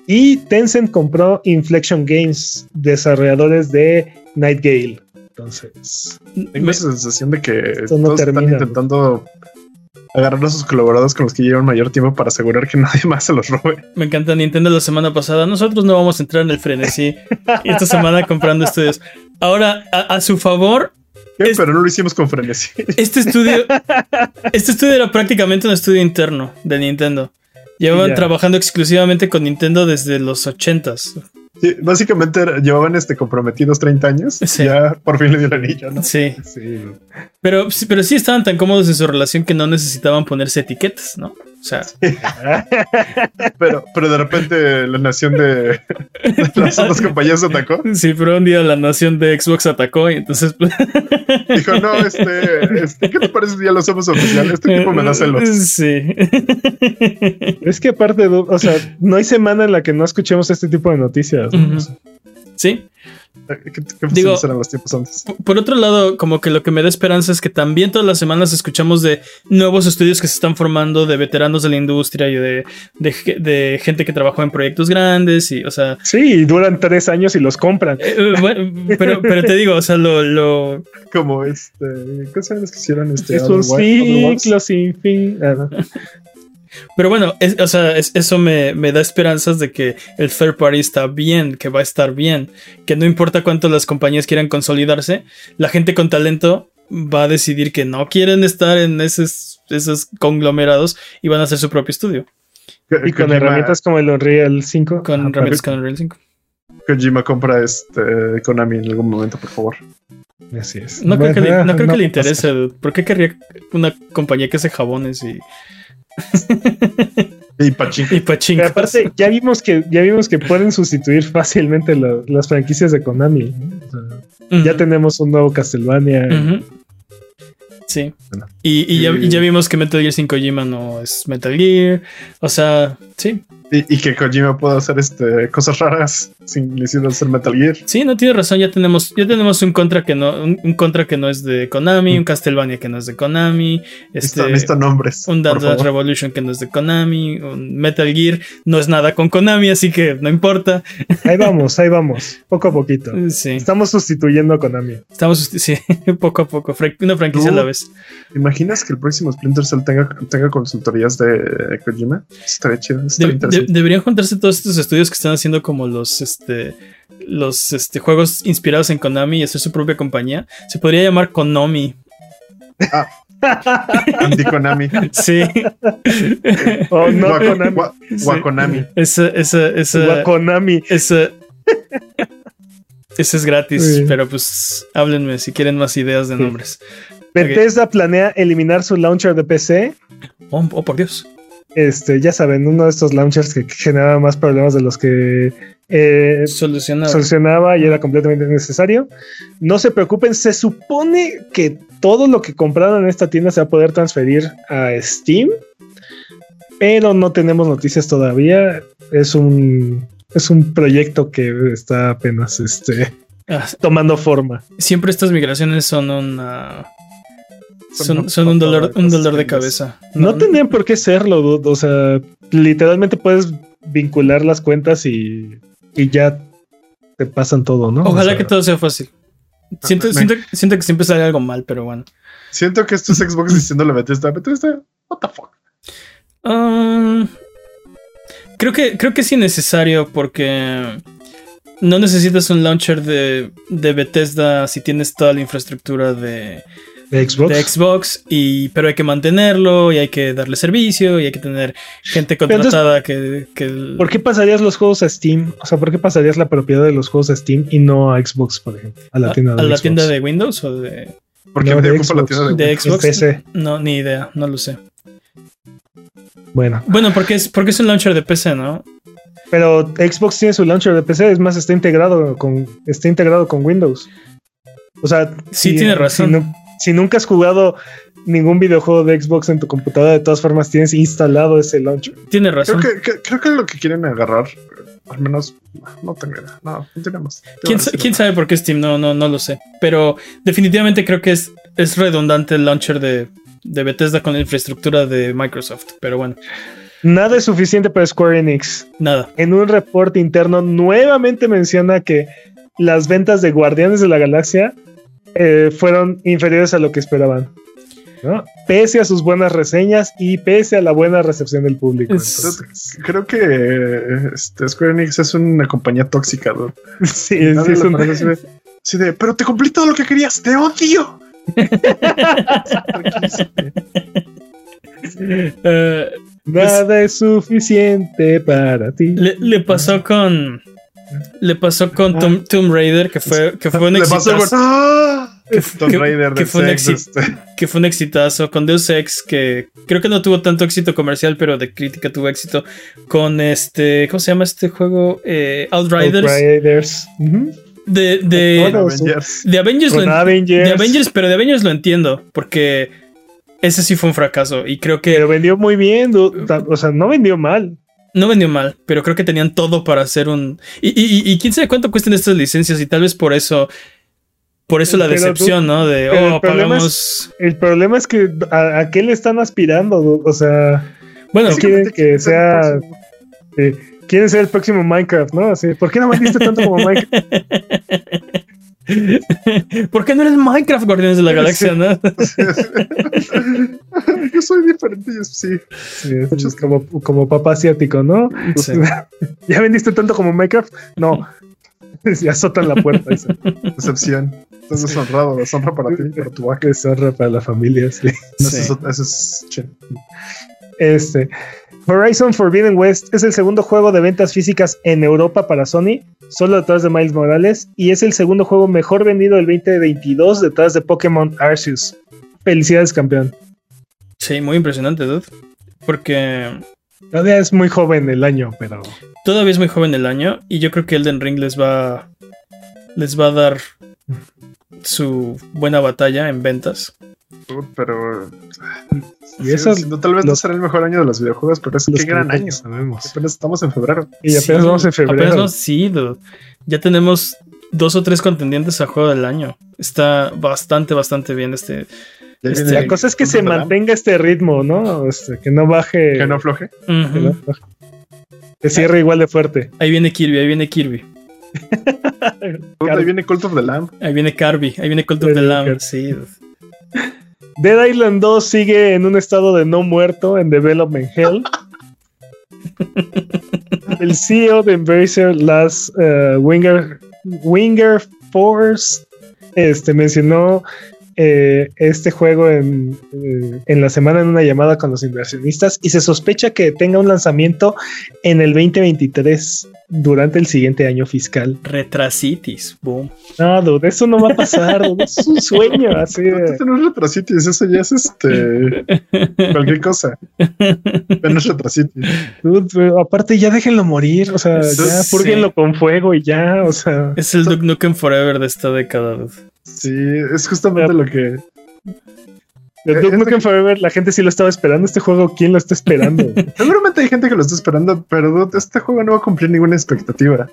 Speaker 3: Y Tencent compró Inflection Games, desarrolladores de Night Gale. Entonces,
Speaker 2: Tengo
Speaker 1: Me-
Speaker 2: esa sensación de que
Speaker 3: Esto no
Speaker 2: todos
Speaker 3: termina,
Speaker 2: están intentando agarrar a sus colaboradores con los que llevan mayor tiempo para asegurar que (laughs) nadie más se los robe.
Speaker 1: Me encanta Nintendo la semana pasada. Nosotros no vamos a entrar en el frenesí. y esta semana comprando estudios. Ahora, a, a su favor,
Speaker 2: ¿Qué?
Speaker 1: Es-
Speaker 2: Pero no lo hicimos con frenesí. (laughs)
Speaker 1: Este estudio, este estudio era prácticamente un estudio interno de Nintendo. Llevaban trabajando exclusivamente con Nintendo desde los 80s.
Speaker 2: Básicamente llevaban este comprometidos 30 años.
Speaker 1: Sí.
Speaker 2: y Ya por fin le dio el anillo, ¿no?
Speaker 1: Sí,
Speaker 3: sí.
Speaker 1: pero, sí- pero sí estaban tan cómodos en su relación que no necesitaban ponerse etiquetas, ¿no? O sea, (laughs)
Speaker 2: Pero, pero de repente la nación de, de las otras compañías atacó.
Speaker 1: sí, pero un día la nación de Xbox atacó y entonces... pues, (laughs)
Speaker 2: Dijo, no, este, este, ¿qué te parece si ya lo hacemos oficial? Este tipo me da celos.
Speaker 1: Sí.
Speaker 3: Es que aparte, o sea, no hay semana en la que no escuchemos este tipo de noticias.
Speaker 1: Sí.
Speaker 2: ¿Qué, qué
Speaker 1: Digo-
Speaker 2: fáciles eran los tiempos antes?
Speaker 1: Por otro lado, como que lo que me da esperanza es que también todas las semanas escuchamos de nuevos estudios que se están formando, de veteranos de la industria y de, de, ge- de gente que trabajó en proyectos grandes y, o sea,
Speaker 3: Sí, y duran tres años y los compran.
Speaker 1: eh, eh, bueno, pero, pero te digo, o sea, lo, lo,
Speaker 2: Como este, ¿qué saben los que hicieron este?
Speaker 3: Es un ciclo sin fin. Ah, no. (laughs)
Speaker 1: Pero bueno, es- o sea, es- eso me, me da esperanzas de que el third party está bien, que va a estar bien, que no importa cuánto las compañías quieran consolidarse, la gente con talento va a decidir que no quieren estar en esos, esos conglomerados y van a hacer su propio estudio
Speaker 3: Y con
Speaker 2: Kojima-
Speaker 3: herramientas como el Unreal 5.
Speaker 1: con herramientas con Unreal 5.
Speaker 2: Kojima compra este Konami en algún momento, por favor.
Speaker 3: Así es.
Speaker 1: No creo que le, no creo que le interese. dude. ¿Por qué querría una compañía que hace jabones y,
Speaker 2: Y Pachín.
Speaker 1: y
Speaker 3: Pero
Speaker 1: pachincos?
Speaker 3: aparte, ya vimos que, ya vimos que pueden sustituir fácilmente la- las franquicias de Konami. ¿no? O sea,
Speaker 1: Ujú,
Speaker 3: Ya tenemos un nuevo Castlevania.
Speaker 1: Sí.
Speaker 2: Bueno.
Speaker 1: Y, y ya, y ya vimos que Metal Gear 5 Kojima no es Metal Gear. O sea, sí.
Speaker 2: Y, y que Kojima pueda hacer este, cosas raras sin necesidad de hacer Metal Gear.
Speaker 1: Sí, no tiene razón. Ya tenemos, ya tenemos un contra que no, un, un contra que no es de Konami, un Castlevania que no es de Konami, este,
Speaker 2: Necesito, necesito nombres.
Speaker 1: un Dance. Revolution que no es de Konami, un Metal Gear no es nada con Konami, así que no importa.
Speaker 3: Ahí vamos, ahí vamos. Poco a poquito. (laughs)
Speaker 1: Sí,
Speaker 3: Estamos sustituyendo a Konami.
Speaker 1: estamos sí, (laughs) poco a poco, una franquicia a la vez.
Speaker 2: ¿Te imaginas que el próximo Splinter Cell tenga, tenga consultorías de Kojima? Estaría chido. estaría
Speaker 1: De- de- deberían juntarse todos estos estudios que están haciendo como los este los este, juegos inspirados en Konami y hacer su propia compañía. Se podría llamar Konami.
Speaker 2: Anti-Konami. (laughs)
Speaker 1: Sí.
Speaker 3: Oh, no,
Speaker 2: Guaco-
Speaker 3: Konami.
Speaker 2: gua- Guaconami.
Speaker 1: Esa, esa, esa, ese es gratis, pero pues háblenme si quieren más ideas de
Speaker 3: Sí.
Speaker 1: nombres.
Speaker 3: Bethesda planea eliminar su launcher de PC
Speaker 1: Oh, oh, por Dios.
Speaker 3: Este, ya saben, uno de estos launchers que generaba más problemas de los que eh,
Speaker 1: Solucionado.
Speaker 3: solucionaba y era completamente necesario. No se preocupen, se supone que todo lo que compraron en esta tienda se va a poder transferir a Steam, pero no tenemos noticias todavía. Es un, es un proyecto que está apenas este,
Speaker 1: Ah,
Speaker 3: tomando forma.
Speaker 1: siempre estas migraciones son una.
Speaker 2: Son
Speaker 1: Son,
Speaker 2: una
Speaker 1: son un dolor, un
Speaker 2: de
Speaker 1: dolor de cabeza.
Speaker 3: No, tenían por qué serlo, dude. o sea, literalmente puedes vincular las cuentas y, y ya te pasan todo, ¿no?
Speaker 1: Ojalá
Speaker 3: O sea,
Speaker 1: que todo sea fácil. Siento,
Speaker 2: me-
Speaker 1: siento, siento que siempre sale algo mal, pero bueno.
Speaker 2: Siento que esto es Xbox diciéndole a Bethesda, Bethesda, what the fuck.
Speaker 1: Um, creo que creo que es innecesario porque no necesitas un launcher de, de Bethesda si tienes toda la infraestructura de,
Speaker 3: de Xbox.
Speaker 1: de Xbox y pero hay que mantenerlo y hay que darle servicio y hay que tener gente
Speaker 3: entonces-
Speaker 1: contratada que, que
Speaker 3: ¿Por qué pasarías los juegos a Steam? O sea, ¿por qué pasarías la propiedad de los juegos a Steam y no a Xbox, por ejemplo? A la tienda de
Speaker 1: a la
Speaker 3: Xbox?
Speaker 1: tienda de Windows o de,
Speaker 2: Porque
Speaker 3: No,
Speaker 2: me
Speaker 3: de
Speaker 2: ocupa la
Speaker 3: Xbox.
Speaker 2: tienda de,
Speaker 1: de
Speaker 2: Windows.
Speaker 1: Xbox.
Speaker 3: PC.
Speaker 1: No, ni idea, no lo sé.
Speaker 3: Bueno,
Speaker 1: Bueno, porque es porque es un launcher de PC, ¿no?
Speaker 3: pero Xbox tiene su launcher de PC, es más, está integrado con, está integrado con Windows. O sea,
Speaker 1: Sí,
Speaker 3: si-
Speaker 1: tiene razón.
Speaker 3: Si, si nunca has jugado ningún videojuego de Xbox en tu computadora, de todas formas tienes instalado ese launcher.
Speaker 1: Tiene
Speaker 2: Creo
Speaker 1: razón.
Speaker 2: que, que- creo que lo que quieren agarrar, al menos, no tengo idea. No, continuemos.
Speaker 1: ¿Quién, sa- quién sabe por qué Steam? No, no, no lo sé. Pero definitivamente creo que es, es redundante el launcher de, de Bethesda con la infraestructura de Microsoft. Pero bueno,
Speaker 3: Nada es suficiente para Square Enix.
Speaker 1: nada.
Speaker 3: En un reporte interno nuevamente menciona que las ventas de Guardianes de la Galaxia eh, fueron inferiores a lo que esperaban. ¿no? Pese a sus buenas reseñas y pese a la buena recepción del público. Entonces,
Speaker 2: Creo que este, Square Enix es una compañía tóxica, dude. (laughs)
Speaker 3: sí, sí, es un-
Speaker 2: parece de- pero te cumplí todo lo que querías, te odio. (laughs)
Speaker 1: Eh,
Speaker 3: Nada es suficiente para ti.
Speaker 1: le, le pasó con. Le pasó con Tomb, Tomb Raider, que fue, que fue un
Speaker 2: Le pasó con
Speaker 1: exitazo.
Speaker 2: ¡Ah!
Speaker 1: Que-
Speaker 2: Tomb
Speaker 1: que-
Speaker 2: Raider
Speaker 1: que
Speaker 2: del
Speaker 1: fue un
Speaker 2: sex,
Speaker 1: éxito.
Speaker 2: este. (laughs)
Speaker 1: que fue un exitazo con Deus Ex, que creo que no tuvo tanto éxito comercial, pero de crítica tuvo éxito. Con este, ¿cómo se llama este juego? Eh, Outriders.
Speaker 3: Outriders.
Speaker 1: De, de.
Speaker 2: Avengers.
Speaker 1: de Avengers. Lo
Speaker 3: Avengers.
Speaker 1: de Avengers, pero de Avengers lo entiendo, porque ese sí fue un fracaso y creo que
Speaker 3: Pero vendió muy bien. O sea, no vendió mal.
Speaker 1: No vendió mal, pero creo que tenían todo para hacer un... Y, y- y- y quién sabe cuánto cuestan estas licencias y tal vez por eso... Por eso la
Speaker 3: Pero tú-
Speaker 1: decepción, ¿no? De,
Speaker 3: el
Speaker 1: oh,
Speaker 3: problema
Speaker 1: pagamos...
Speaker 3: El problema es que a, a qué le están aspirando. O sea,
Speaker 1: Bueno,
Speaker 3: es quieren que sea. eh, quieren ser el próximo Minecraft, ¿no? Así, ¿Por qué no vendiste tanto como Minecraft? (laughs) (laughs)
Speaker 1: ¿por qué no eres Minecraft Guardianes de la Galaxia, no? (laughs)
Speaker 2: Yo soy diferente, yo sí.
Speaker 3: Sí, es como, como papá asiático, ¿no?
Speaker 1: Sí. (laughs)
Speaker 3: ¿Ya vendiste tanto como Minecraft? No. ya azotan la puerta. Dice.
Speaker 2: Decepción. Estás deshonrado, deshonra para ti, para tu vaca.
Speaker 3: Deshonra para la familia, sí.
Speaker 2: Eso
Speaker 1: Sí.
Speaker 2: es, eso es.
Speaker 3: Este. Horizon Forbidden West es el segundo juego de ventas físicas en Europa para Sony, solo detrás de Miles Morales, y es el segundo juego mejor vendido del 2022 detrás de Pokémon Arceus. Felicidades, campeón.
Speaker 1: Sí, muy impresionante, dude. Porque
Speaker 3: Todavía es muy joven el año, pero
Speaker 1: todavía es muy joven el año y yo creo que Elden Ring les va les va a dar su buena batalla en ventas.
Speaker 2: Pero.
Speaker 3: Y eso
Speaker 2: sí, no, tal vez no será el mejor año de los videojuegos, pero es qué gran
Speaker 3: que
Speaker 2: año.
Speaker 3: sabemos.
Speaker 2: Apenas estamos en febrero.
Speaker 3: Y apenas
Speaker 1: Sí,
Speaker 3: vamos en febrero.
Speaker 1: apenas vamos- sí, dude. Ya tenemos dos o tres contendientes a juego del año. Está bastante, bastante bien este. Este-
Speaker 3: La cosa es que se mantenga este ritmo, ¿no? Este, que no baje.
Speaker 2: Que no afloje.
Speaker 3: que no baje. Que cierre igual de fuerte.
Speaker 1: Ahí viene Kirby, ahí viene Kirby. (laughs)
Speaker 2: Ahí viene Cult of the Lamb.
Speaker 1: Ahí viene Kirby, ahí viene Cult of the Lamb. Sí.
Speaker 3: Dead Island 2 sigue en un estado de no muerto en Development Hell. (laughs) El CEO de Embracer, Lars eh, Winger, Winger Force, este, mencionó eh, este juego en, eh, en la semana en una llamada con los inversionistas y se sospecha que tenga un lanzamiento en el 2023. Durante el siguiente año fiscal.
Speaker 1: Retrasitis, boom.
Speaker 3: No, dude, eso no va a pasar, dude, es un sueño (laughs) así de...
Speaker 2: Esto no es retrasitis, eso ya es este. (laughs) cualquier cosa. Pero no es retrasitis.
Speaker 3: Dude, pero aparte ya déjenlo morir, o sea,
Speaker 1: Sí.
Speaker 3: ya púrguenlo con fuego y ya, o sea...
Speaker 1: Es el Duke Nukem Forever de esta década. dude.
Speaker 2: Sí, es justamente lo que.
Speaker 3: De
Speaker 2: Eh,
Speaker 3: Duke Nukem Forever, la gente sí lo estaba esperando. Este juego, ¿quién lo está esperando? (laughs)
Speaker 2: Seguramente hay gente que lo está esperando, pero este juego no va a cumplir ninguna expectativa.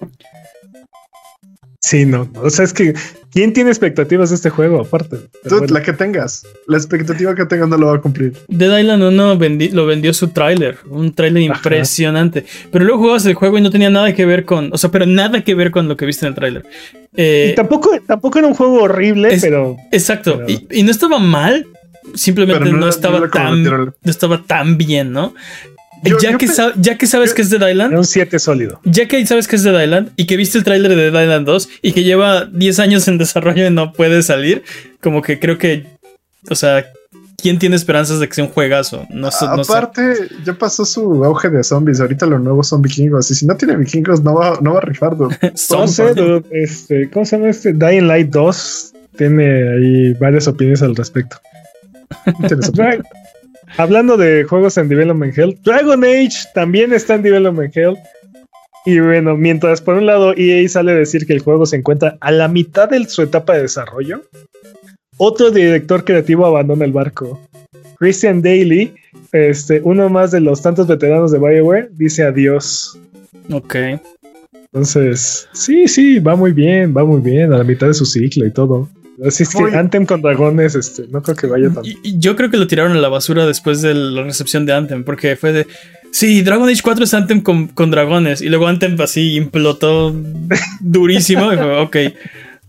Speaker 3: sí, no. O sea, es que ¿quién tiene expectativas de este juego aparte? Bueno.
Speaker 2: la que tengas, la expectativa que tengas no lo va a cumplir.
Speaker 1: Dead Island 1 vendi- lo vendió su tráiler, un tráiler impresionante. Pero luego jugabas el juego y no tenía nada que ver con, o sea, pero nada que ver con lo que viste en el tráiler. Eh,
Speaker 3: Y tampoco, tampoco era un juego horrible,
Speaker 1: Es-
Speaker 3: pero
Speaker 1: exacto,
Speaker 3: pero-
Speaker 1: y, y no estaba mal, simplemente no,
Speaker 2: no-
Speaker 1: estaba
Speaker 2: no
Speaker 1: tan, no estaba tan bien, ¿no?
Speaker 2: Yo-
Speaker 1: ya,
Speaker 2: yo
Speaker 1: que ya que sabes
Speaker 2: yo-
Speaker 1: que es Island,
Speaker 3: era un 7 sólido.
Speaker 1: ya que sabes que es Dead Island y que viste el tráiler de Island 2 y que lleva 10 años en desarrollo y no puede salir, como que creo que, o sea, ¿quién tiene esperanzas de que sea un juegazo? No, sé- no sé.
Speaker 2: Aparte, ya pasó su auge de zombies. Ahorita los nuevos son vikingos. Y si no tiene vikingos, no va, no va a rifar. dude. (laughs)
Speaker 3: Dude, este, ¿cómo se llama este? Dying Light 2 tiene ahí varias opiniones al respecto. Hablando de juegos en Development Hell, Dragon Age también está en Development Hell. Y bueno, mientras por un lado EA sale a decir que el juego se encuentra a la mitad de su etapa de desarrollo, otro director creativo abandona el barco. Christian Daly, este, uno más de los tantos veteranos de BioWare, dice adiós.
Speaker 1: Ok.
Speaker 3: Entonces, sí, sí, va muy bien, va muy bien, a la mitad de su ciclo y todo. Así es que Anthem con dragones, este, no creo que vaya tan.
Speaker 1: Y yo creo que lo tiraron a la basura después de la recepción de Anthem, porque fue de. Sí, Dragon Age 4 es Anthem con, con dragones. Y luego Anthem así implotó durísimo. y fue, ok,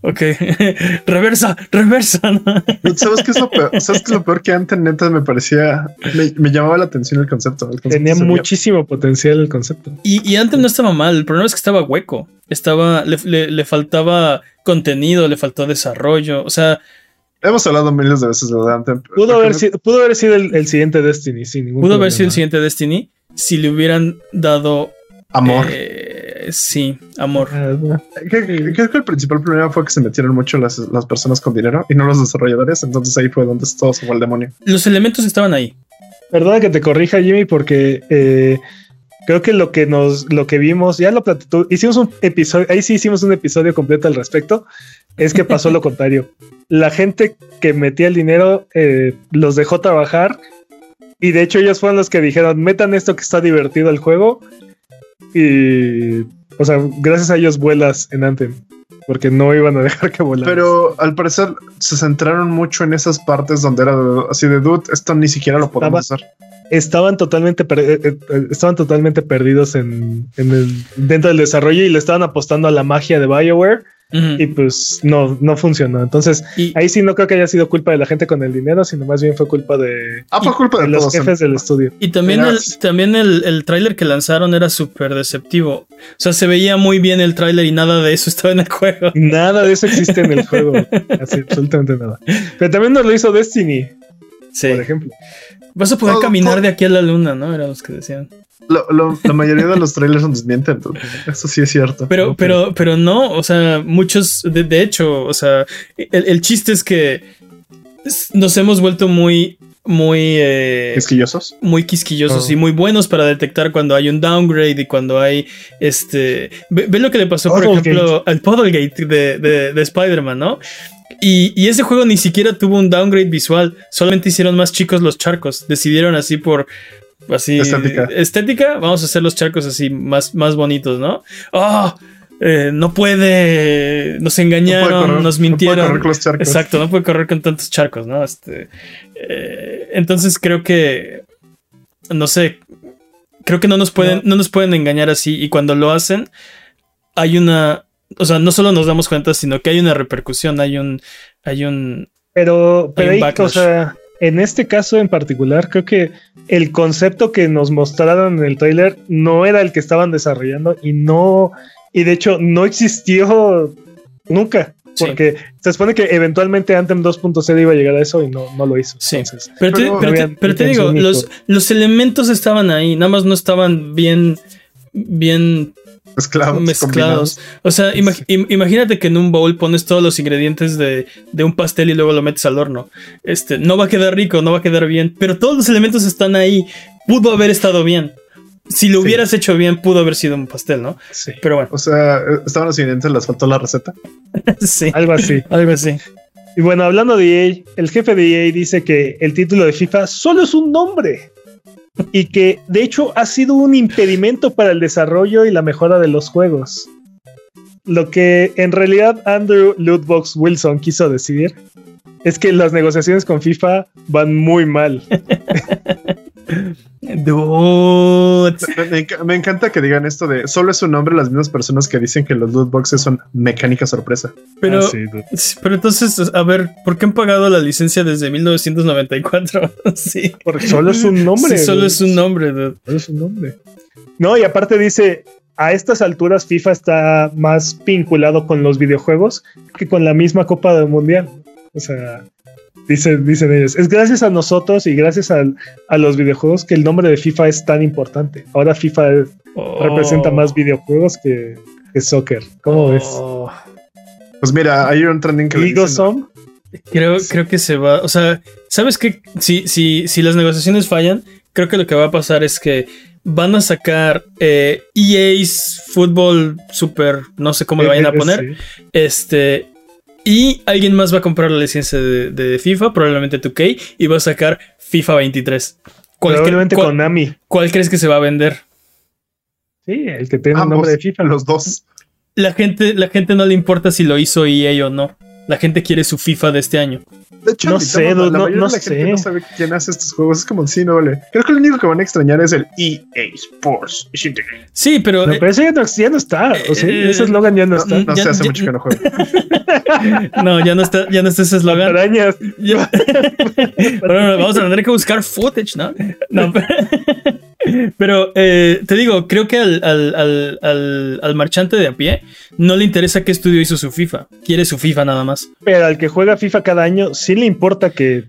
Speaker 1: ok. (laughs) reversa, reversa.
Speaker 2: ¿Sabes qué es lo peor? ¿Sabes qué es lo peor que antes neta me parecía? Me, me llamaba la atención el concepto. el concepto
Speaker 3: Tenía muchísimo potencial el concepto.
Speaker 1: Y, y Anthem no estaba mal. El problema es que estaba hueco. Estaba. Le, le- le faltaba contenido, le faltó desarrollo. O sea,
Speaker 2: Hemos hablado miles de veces de Anthem.
Speaker 3: Pudo haber, sido, pudo haber sido el, el siguiente Destiny, sin ningún
Speaker 1: pudo haber sido el siguiente Destiny si le hubieran dado.
Speaker 2: Amor.
Speaker 1: eh, sí, amor.
Speaker 3: No.
Speaker 2: Creo que- creo que el principal problema fue que se metieron mucho las, las personas con dinero y no los desarrolladores. Entonces ahí fue donde todo se fue al demonio.
Speaker 1: Los elementos estaban ahí.
Speaker 3: Perdona que te corrija, Jimmy, porque eh, creo que lo que nos, lo que vimos, ya lo platicó, hicimos un episodio, ahí sí hicimos un episodio completo al respecto. Es que pasó lo (laughs) contrario. La gente que metía el dinero eh, los dejó trabajar y de hecho ellos fueron los que dijeron metan esto que está divertido el juego y, o sea, gracias a ellos vuelas en Anthem porque no iban a dejar que volaran.
Speaker 2: Pero al parecer se centraron mucho en esas partes donde era así de dude. Esto ni siquiera lo podemos hacer.
Speaker 3: estaban totalmente per- eh, eh, estaban totalmente perdidos en, en el dentro del desarrollo y le estaban apostando a la magia de BioWare Y pues no no funcionó. Entonces,
Speaker 1: Y,
Speaker 3: ahí sí no creo que haya sido culpa de la gente con el dinero, sino más bien fue culpa de,
Speaker 2: Ah, fue culpa
Speaker 3: de
Speaker 2: de
Speaker 3: los jefes del estudio.
Speaker 1: y también,
Speaker 2: Mira,
Speaker 1: el, también el, el tráiler que lanzaron era súper deceptivo. O sea, se veía muy bien el tráiler y nada de eso (laughs) estaba en el juego.
Speaker 3: Nada de eso existe en el (laughs) juego, así absolutamente nada. Pero también nos lo hizo Destiny,
Speaker 1: Sí.
Speaker 3: por ejemplo.
Speaker 1: Vas a poder
Speaker 2: Todo-
Speaker 1: caminar
Speaker 2: todo-
Speaker 1: de aquí a la luna, ¿no? Era los que decían.
Speaker 2: Lo- lo- la mayoría de los trailers nos desmienten. dude. Eso sí es cierto.
Speaker 1: Pero,
Speaker 3: Ok.
Speaker 1: pero, pero no, o sea, muchos, de, de hecho, o sea, el, el chiste es que nos hemos vuelto muy, muy, eh,
Speaker 2: ¿Quisquillosos?
Speaker 1: muy quisquillosos
Speaker 3: Oh.
Speaker 1: y muy buenos para detectar cuando hay un downgrade y cuando hay este. Ve, ve lo que le pasó, por ejemplo, al Puddlegate de, de, de Spider-Man, ¿no? Y, y ese juego ni siquiera tuvo un downgrade visual, solamente hicieron más chicos los charcos. Decidieron así por. Así.
Speaker 2: Estética.
Speaker 1: estética, vamos a hacer los charcos así más, más bonitos, ¿no? Eh, no puede. Nos engañaron,
Speaker 2: No puede correr-
Speaker 1: nos
Speaker 2: no puede
Speaker 1: mintieron.
Speaker 2: correr con los charcos.
Speaker 1: Exacto, no puede correr con tantos charcos, ¿no? Este, eh, entonces creo que. No sé. Creo que no nos pueden, no. nos pueden engañar así. Y cuando lo hacen, hay una. O sea, no solo nos damos cuenta, sino que hay una repercusión, hay un. Hay un.
Speaker 3: Pero, pero
Speaker 1: un
Speaker 3: ahí, o sea, en este caso en particular, creo que el concepto que nos mostraron en el trailer no era el que estaban desarrollando y no, y de hecho no existió nunca.
Speaker 1: Sí.
Speaker 3: Porque se supone que eventualmente Anthem 2.0 iba a llegar a eso y no, no lo hizo.
Speaker 1: Sí.
Speaker 3: Entonces,
Speaker 1: Pero, te,
Speaker 2: Pero-
Speaker 1: pero te-
Speaker 3: Había
Speaker 1: pero te digo, los, los elementos estaban ahí, nada más no estaban bien. Bien
Speaker 2: Mezclados.
Speaker 1: mezclados. O sea, imag-
Speaker 2: Sí.
Speaker 1: im- imagínate que en un bowl pones todos los ingredientes de, de un pastel y luego lo metes al horno. Este, no va a quedar rico, no va a quedar bien, pero todos los elementos están ahí. Pudo haber estado bien. Si lo
Speaker 3: Sí.
Speaker 1: hubieras hecho bien, pudo haber sido un pastel, ¿no?
Speaker 3: Sí.
Speaker 1: Pero bueno,
Speaker 2: O sea, estaban los ingredientes, les faltó la receta. (laughs)
Speaker 1: sí,
Speaker 3: Algo así. (laughs)
Speaker 1: algo así.
Speaker 3: Y bueno, hablando de EA, el jefe de EA dice que el título de FIFA solo es un nombre y que de hecho ha sido un impedimento para el desarrollo y la mejora de los juegos. Lo que en realidad Andrew Ludbox Wilson quiso decir es que las negociaciones con FIFA van muy mal. (laughs)
Speaker 1: Dude.
Speaker 2: Me, me enca- me encanta que digan esto de solo es un nombre las mismas personas que dicen que los loot boxes son mecánica sorpresa.
Speaker 1: Pero,
Speaker 3: Ah, sí, dude.
Speaker 1: sí, pero entonces, a ver, ¿por qué han pagado la licencia desde 1994? (laughs) sí.
Speaker 3: Porque solo es un nombre.
Speaker 1: Sí, solo es un nombre, dude.
Speaker 3: Solo es un nombre. No, y aparte dice, a estas alturas FIFA está más vinculado con los videojuegos que con la misma Copa del Mundial. O sea, dicen, dicen ellos, es gracias a nosotros y gracias al- a los videojuegos que el nombre de FIFA es tan importante. Ahora FIFA es-
Speaker 1: Oh.
Speaker 3: representa más videojuegos que, que soccer. ¿Cómo ves?
Speaker 1: Oh.
Speaker 2: Pues mira, hay un trending que le
Speaker 3: Ligo
Speaker 2: dicen,
Speaker 3: Som,
Speaker 1: Creo, creo que se va. O sea, ¿sabes qué? Si, si, si las negociaciones fallan, creo que lo que va a pasar es que van a sacar eh, EA's Fútbol Super, no sé cómo le vayan a poner.
Speaker 3: Sí.
Speaker 1: Este. Y alguien más va a comprar la licencia de, de FIFA, probablemente 2K, y va a sacar FIFA 23. ¿Cuál,
Speaker 3: Probablemente
Speaker 1: cuál-
Speaker 3: Konami.
Speaker 1: cuál crees que se va a vender?
Speaker 3: Sí, el que tiene el
Speaker 2: ambos,
Speaker 3: nombre de FIFA.
Speaker 2: los dos.
Speaker 1: La gente, la gente no le importa si lo hizo EA o no. La gente quiere su FIFA de este año.
Speaker 2: De hecho,
Speaker 3: No sé,
Speaker 2: todos, la,
Speaker 3: no-
Speaker 2: mayoría
Speaker 3: no
Speaker 2: de la gente
Speaker 3: sé.
Speaker 2: no sabe quién hace estos juegos. Es como si no vale. Creo que lo único que van a extrañar es el EA Sports.
Speaker 1: Sí, pero.
Speaker 3: No,
Speaker 1: eh,
Speaker 3: pero ese ya no, ya no está. O sea,
Speaker 1: Eh,
Speaker 3: ese eslogan ya no
Speaker 2: No,
Speaker 3: está.
Speaker 2: no
Speaker 1: Ya-
Speaker 2: sé, hace
Speaker 1: ya-
Speaker 2: mucho que no juego. (laughs)
Speaker 1: no, ya no está, ya no está ese eslogan.
Speaker 3: Arañas. (laughs) (laughs)
Speaker 1: Bueno, vamos a tener que buscar footage, ¿no? No, pero, pero, eh, te digo, creo que al, al- al- al- al marchante de a pie no le interesa qué estudio hizo su FIFA. Quiere su FIFA nada más.
Speaker 3: Pero al que juega FIFA cada año, sí le importa que.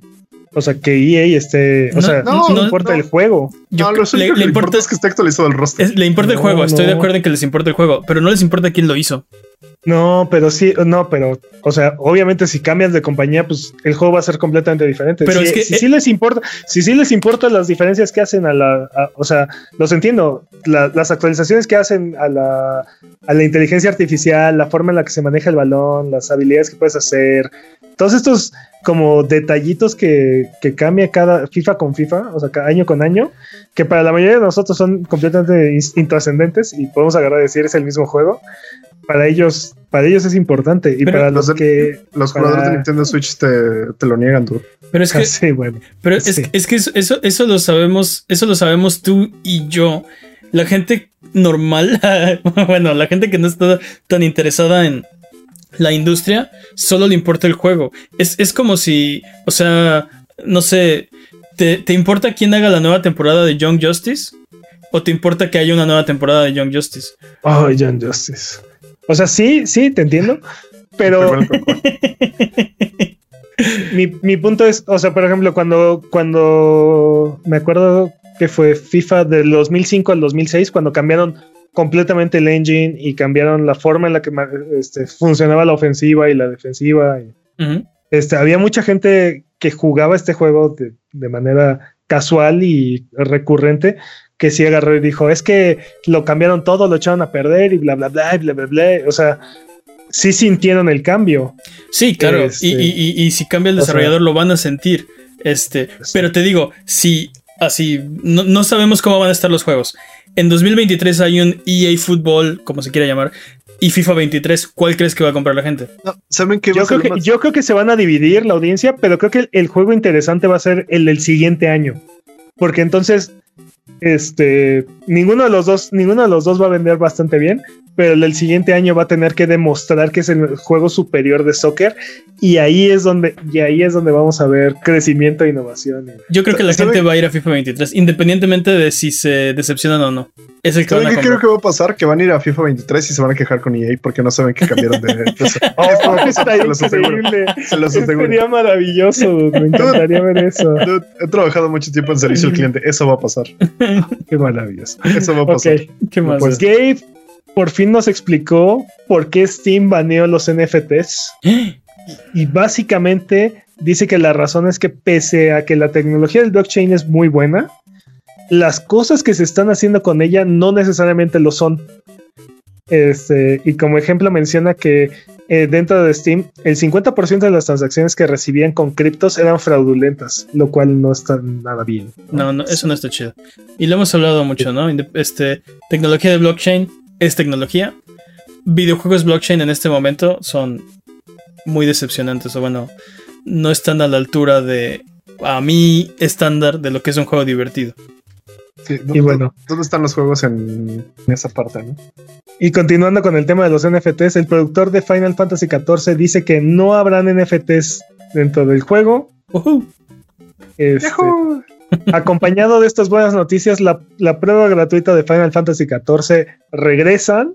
Speaker 3: O sea, que EA esté. O
Speaker 1: No,
Speaker 3: sea,
Speaker 2: no,
Speaker 3: sí le
Speaker 2: no,
Speaker 3: importa
Speaker 2: no.
Speaker 3: el juego.
Speaker 1: Yo
Speaker 2: no,
Speaker 1: creo-
Speaker 2: lo único que le importa es que esté actualizado el roster.
Speaker 1: es- le importa el
Speaker 3: No,
Speaker 1: juego, estoy de acuerdo en que les importa el juego, pero no les importa quién lo hizo.
Speaker 3: No, pero sí, no, pero, o sea, obviamente si cambias de compañía, pues el juego va a ser completamente diferente.
Speaker 1: Pero
Speaker 3: si,
Speaker 1: es que-
Speaker 3: si sí les importa, si sí les importa las diferencias que hacen a la, a- o sea, los entiendo, la- las actualizaciones que hacen a la, a la inteligencia artificial, la forma en la que se maneja el balón, las habilidades que puedes hacer, todos estos como detallitos que, que cambia cada FIFA con FIFA, o sea, cada año con año, que para la mayoría de nosotros son completamente intrascendentes y podemos agarrar decir es el mismo juego. Para ellos, para ellos es importante y
Speaker 1: Pero
Speaker 3: para los
Speaker 2: los
Speaker 3: que
Speaker 2: Los
Speaker 3: para-
Speaker 2: jugadores de Nintendo Switch te, te lo niegan, tú.
Speaker 1: Pero es que,
Speaker 3: Ah, (laughs) sí, bueno.
Speaker 1: pero es,
Speaker 3: sí.
Speaker 1: es que eso, eso, eso lo sabemos, eso lo sabemos tú y yo. La gente normal, (laughs) bueno, la gente que no está tan interesada en la industria, solo le importa el juego. Es, es como si, o sea, no sé, ¿te, ¿te importa quién haga la nueva temporada de Young Justice? ¿O te importa que haya una nueva temporada de Young Justice?
Speaker 3: Oh, John Justice. O sea, sí, sí, te entiendo. (laughs) Pero (laughs) mi, mi punto es, o sea, por ejemplo, cuando, cuando me acuerdo que fue FIFA del 2005 al 2006, cuando cambiaron completamente el engine y cambiaron la forma en la que este, funcionaba la ofensiva y la defensiva. y- este, había mucha gente que jugaba este juego de, de manera casual y recurrente que sí agarró y dijo, es que lo cambiaron todo, lo echaron a perder y bla, bla, bla, y bla, bla, bla. O sea, sí sintieron el cambio.
Speaker 1: Sí, claro.
Speaker 3: Este,
Speaker 1: y, y- y- y si cambia el
Speaker 3: o sea-
Speaker 1: desarrollador, lo van a sentir. Este,
Speaker 3: Sí.
Speaker 1: pero te digo, si así no, no sabemos cómo van a estar los juegos. En 2023 hay un EA Football, como se quiera llamar, y FIFA 23. ¿Cuál crees que va a comprar la gente?
Speaker 2: No, ¿Saben qué va
Speaker 3: Yo
Speaker 2: a ser
Speaker 3: creo, que, yo creo que se van a dividir la audiencia, pero creo que el, el juego interesante va a ser el del siguiente año. Porque entonces, este, ninguno de los dos, ninguno de los dos va a vender bastante bien, pero el siguiente año va a tener que demostrar que es el juego superior de soccer y ahí es donde, y ahí es donde vamos a ver crecimiento e innovación.
Speaker 1: Yo creo que la
Speaker 2: ¿Sabe-
Speaker 1: gente va a ir a FIFA 23, independientemente de si se decepcionan o no. Es el que van
Speaker 2: ¿Saben
Speaker 1: a
Speaker 2: qué creo que va a pasar? Que van a ir a FIFA 23 y se van a quejar con EA porque no saben que cambiaron de... de- (laughs)
Speaker 3: Oh, está
Speaker 2: se los aseguro.
Speaker 3: increíble.
Speaker 2: Se los aseguro.
Speaker 3: Sería maravilloso, me encantaría ver eso.
Speaker 2: Dude, he trabajado mucho tiempo en servicio al cliente. Eso va a pasar. (laughs)
Speaker 3: Qué maravilloso.
Speaker 2: Eso va a pasar.
Speaker 1: ¿Qué más?
Speaker 3: pues Gabe, por fin nos explicó por qué Steam baneó los NFTs. (gasps) Y básicamente dice que la razón es que pese a que la tecnología del blockchain es muy buena, las cosas que se están haciendo con ella no necesariamente lo son. Este, y como ejemplo menciona que eh, dentro de Steam el 50% de las transacciones que recibían con criptos eran fraudulentas, lo cual no está nada bien.
Speaker 1: No, no, eso no está chido. Y lo hemos hablado mucho, ¿no? Este, tecnología de blockchain es tecnología. Videojuegos blockchain en este momento son muy decepcionantes, o bueno, no están a la altura de, a mi estándar, de lo que es un juego divertido.
Speaker 2: y bueno, ¿dónde están los juegos en, esa parte? ¿no?
Speaker 3: Y continuando con el tema de los NFTs, el productor de Final Fantasy XIV dice que no habrán NFTs dentro del juego. Este, acompañado de estas buenas noticias, la, prueba gratuita de Final Fantasy XIV regresan.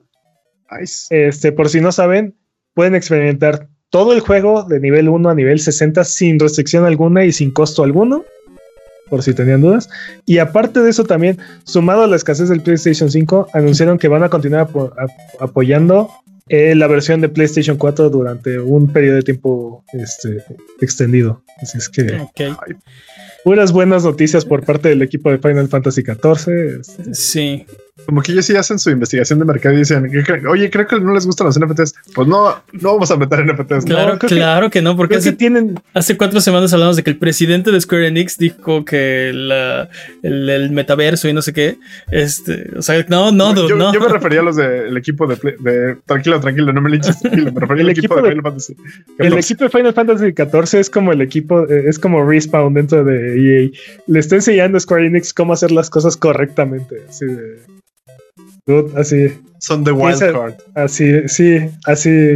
Speaker 3: Este, por si no saben, pueden experimentar todo el juego de nivel 1 a nivel 60 sin restricción alguna y sin costo alguno, por si tenían dudas. Y aparte de eso también, sumado a la escasez del PlayStation 5, anunciaron que van a continuar apoyando eh, la versión de PlayStation 4 durante un periodo de tiempo este, extendido. Así es que... Puras buenas noticias por parte del equipo de Final Fantasy XIV.
Speaker 1: Este. Sí.
Speaker 2: Como que ellos sí hacen su investigación de mercado y dicen, oye, creo que no les gustan los NFTs. Pues no, no vamos a meter NFTs.
Speaker 1: Claro, claro que, no, porque hace, tienen... hace cuatro semanas hablamos de que el presidente de Square Enix dijo que el, metaverso y no sé qué. Este, o sea, no, no,
Speaker 2: yo,
Speaker 1: no.
Speaker 2: Yo me refería a los del equipo de, Tranquilo, tranquilo, no me linches. (laughs) Me refería al equipo, de, Final Fantasy.
Speaker 3: El equipo de Final Fantasy 14 es como el equipo, eh, es como Respawn dentro de EA. Le está enseñando a Square Enix cómo hacer las cosas correctamente. Así de así.
Speaker 2: Son de wildcard.
Speaker 3: Así, sí, así.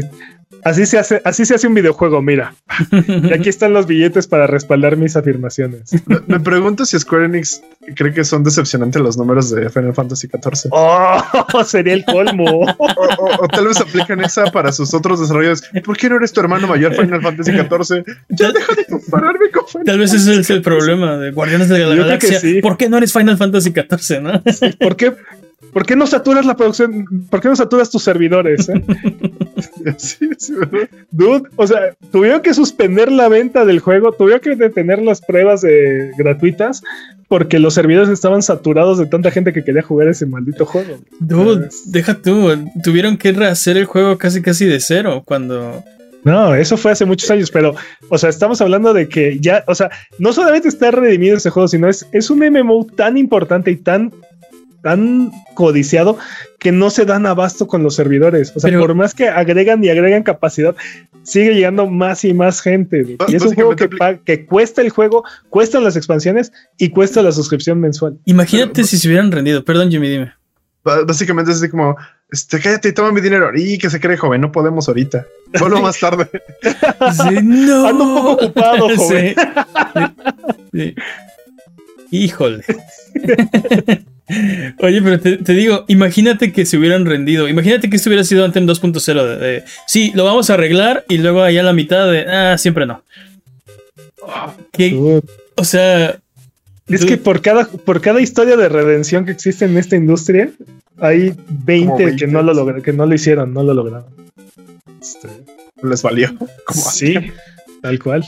Speaker 3: Así se hace, así se hace un videojuego, mira. y aquí están los billetes para respaldar mis afirmaciones.
Speaker 2: Me, pregunto si Square Enix cree que son decepcionantes los números de Final Fantasy XIV.
Speaker 3: Oh, (laughs) sería el colmo.
Speaker 2: o, tal vez aplican esa para sus otros desarrollos. ¿Por qué no eres tu hermano mayor Final Fantasy XIV? Ya deja de compararme con
Speaker 1: Final Tal vez ese es el problema de Guardianes de la Galaxia. ¿Por qué no eres Final Fantasy XIV? ¿no?
Speaker 3: ¿Por qué? ¿Por qué no saturas la producción? ¿Por qué no saturas tus servidores? Eh? (laughs) sí, sí, Dude, o sea, tuvieron que suspender la venta del juego, tuvieron que detener las pruebas gratuitas porque los servidores estaban saturados de tanta gente que quería jugar ese maldito juego.
Speaker 1: Dude, deja tú, tuvieron que rehacer el juego casi casi de cero cuando...
Speaker 3: No, eso fue hace muchos años, pero, o sea, estamos hablando de que ya, o sea, no solamente está redimido ese juego, sino es, es un MMO tan importante y tan tan codiciado que no se dan abasto con los servidores. O sea, por más que agregan y agregan capacidad, sigue llegando más y más gente. Y es un juego que, que, cuesta el juego, cuestan las expansiones y cuesta la suscripción mensual.
Speaker 1: Imagínate si se hubieran rendido. Perdón, Jimmy, dime.
Speaker 2: Básicamente es así como, este, cállate y toma mi dinero. Y que se cree joven, no podemos ahorita. Solo más tarde. (laughs)
Speaker 1: sí, no.
Speaker 3: Ando un poco ocupado, (laughs) joven.
Speaker 1: Sí. Híjole. (laughs) Oye, pero te, digo, imagínate que se hubieran rendido. Imagínate que esto hubiera sido Anthem 2.0 de, sí, lo vamos a arreglar y luego allá a la mitad de ah, siempre no. o sea.
Speaker 3: Es que por cada, por cada historia de redención que existe en esta industria, hay 20, que no lo lograron, que no lo hicieron, no lo lograron.
Speaker 2: Este, les valió.
Speaker 3: Como sí, tal cual.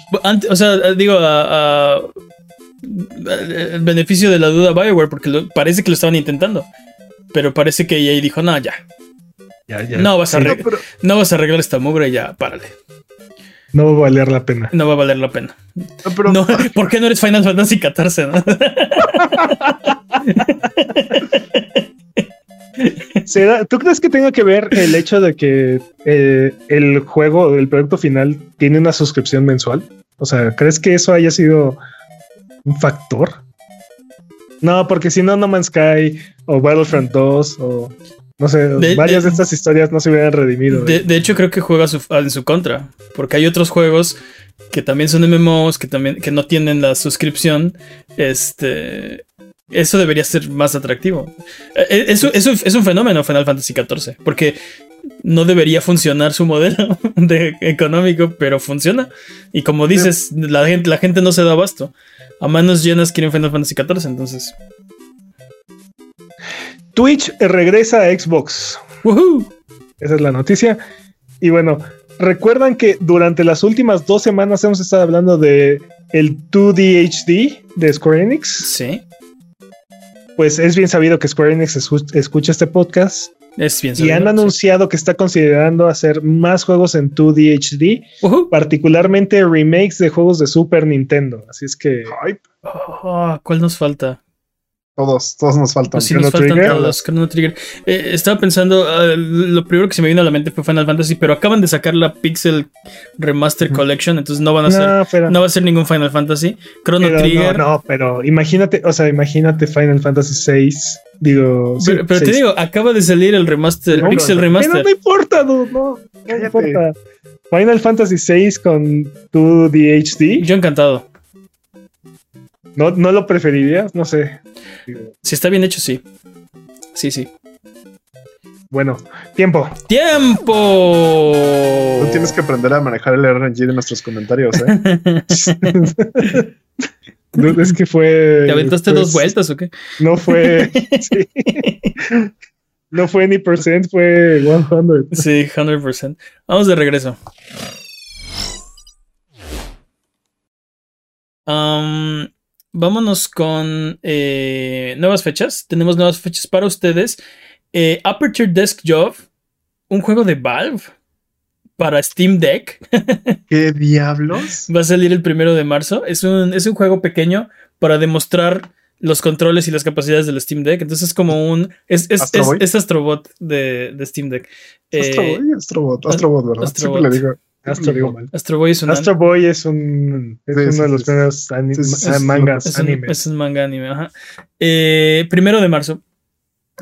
Speaker 1: o sea, digo, a el beneficio de la duda a Bioware porque parece que lo estaban intentando. Pero parece que EA dijo, no, ya. No, vas a no, vas a arreglar esta mugre, ya, párale.
Speaker 3: No va a valer la pena.
Speaker 1: No va a valer la pena. No, (laughs) ¿Por qué no eres Final Fantasy XIV? (laughs)
Speaker 3: ¿Tú crees que tenga que ver el hecho de que eh, el juego, el producto final, tiene una suscripción mensual? O sea, ¿crees que eso haya sido un factor. No, porque si no, No Man's Sky o Battlefront 2 o no sé, varias de, estas historias no se hubieran redimido.
Speaker 1: De, hecho, creo que juega en su contra, porque hay otros juegos que también son MMOs, que también que no tienen la suscripción. Este, eso debería ser más atractivo. E, eso, eso es un fenómeno Final Fantasy XIV, porque no debería funcionar su modelo (laughs) de económico, pero funciona. Y como dices, la gente, la gente no se da abasto a manos llenas quieren Final Fantasy XIV, entonces.
Speaker 3: Twitch regresa a Xbox.
Speaker 1: Woohoo.
Speaker 3: Esa es la noticia. Y bueno, recuerdan que durante las últimas dos semanas hemos estado hablando de el 2DHD de Square Enix.
Speaker 1: Sí,
Speaker 3: Pues es bien sabido que Square Enix escu- escucha este podcast
Speaker 1: es bien
Speaker 3: y
Speaker 1: sabido,
Speaker 3: han
Speaker 1: sí.
Speaker 3: anunciado que está considerando hacer más juegos en 2DHD,
Speaker 1: Woohoo.
Speaker 3: particularmente remakes de juegos de Super Nintendo. Así es que
Speaker 2: Ay,
Speaker 1: Oh, ¿Cuál nos falta?
Speaker 2: Todos, todos nos faltan.
Speaker 1: Pues sí,
Speaker 3: Chrono
Speaker 1: nos faltan
Speaker 3: Trigger.
Speaker 1: todos. Chrono Trigger. Eh, estaba pensando, ah, lo primero que se me vino a la mente fue Final Fantasy, pero acaban de sacar la Pixel Remaster. Collection, entonces no van a ser,
Speaker 3: no, pero,
Speaker 1: no va a ser ningún Final Fantasy. Chrono
Speaker 3: pero
Speaker 1: Trigger.
Speaker 3: no, no, pero imagínate, o sea, imagínate Final Fantasy VI, digo, sí,
Speaker 1: pero pero te digo, acaba de salir el remaster,
Speaker 3: No,
Speaker 1: Pixel
Speaker 3: pero
Speaker 1: Remaster.
Speaker 3: no importa, dude, no, no
Speaker 2: Cállate.
Speaker 3: importa. Final Fantasy VI con 2DHD,
Speaker 1: Yo encantado.
Speaker 3: ¿No, ¿no lo preferirías? No sé.
Speaker 1: Si está bien hecho, sí. Sí, sí.
Speaker 3: Bueno, tiempo.
Speaker 1: ¡Tiempo!
Speaker 2: Tú tienes que aprender a manejar el RNG de nuestros comentarios, ¿eh? (laughs)
Speaker 3: Dude, es que fue.
Speaker 1: ¿Te aventaste
Speaker 3: pues,
Speaker 1: dos vueltas o qué?
Speaker 3: No fue. (laughs) sí. No fue ni percent, fue 100.
Speaker 1: Sí, 100%. Vamos de regreso. Am, vámonos con eh, nuevas fechas. Tenemos nuevas fechas para ustedes. Eh, Aperture Desk Job, un juego de Valve para Steam Deck. (laughs)
Speaker 2: ¿Qué diablos?
Speaker 1: Va a salir el primero de marzo. Es un, es un juego pequeño para demostrar los controles y las capacidades del Steam Deck. Entonces es como un. Es, es,
Speaker 2: ¿Astro
Speaker 1: es- Astrobot de, de Steam Deck. Eh,
Speaker 2: Astro Boy, Astrobot, Astrobot, ¿verdad?
Speaker 1: Astrobot.
Speaker 2: Siempre le digo.
Speaker 3: Astro,
Speaker 2: siempre le digo mal.
Speaker 1: Astro Boy es un,
Speaker 3: Astro Boy es un. Es
Speaker 2: Sí,
Speaker 3: uno
Speaker 2: sí,
Speaker 3: de los
Speaker 2: sí,
Speaker 3: primeros ani- ah, mangas,
Speaker 1: es un,
Speaker 3: animes.
Speaker 1: es un manga anime. Ajá. Eh, primero de marzo.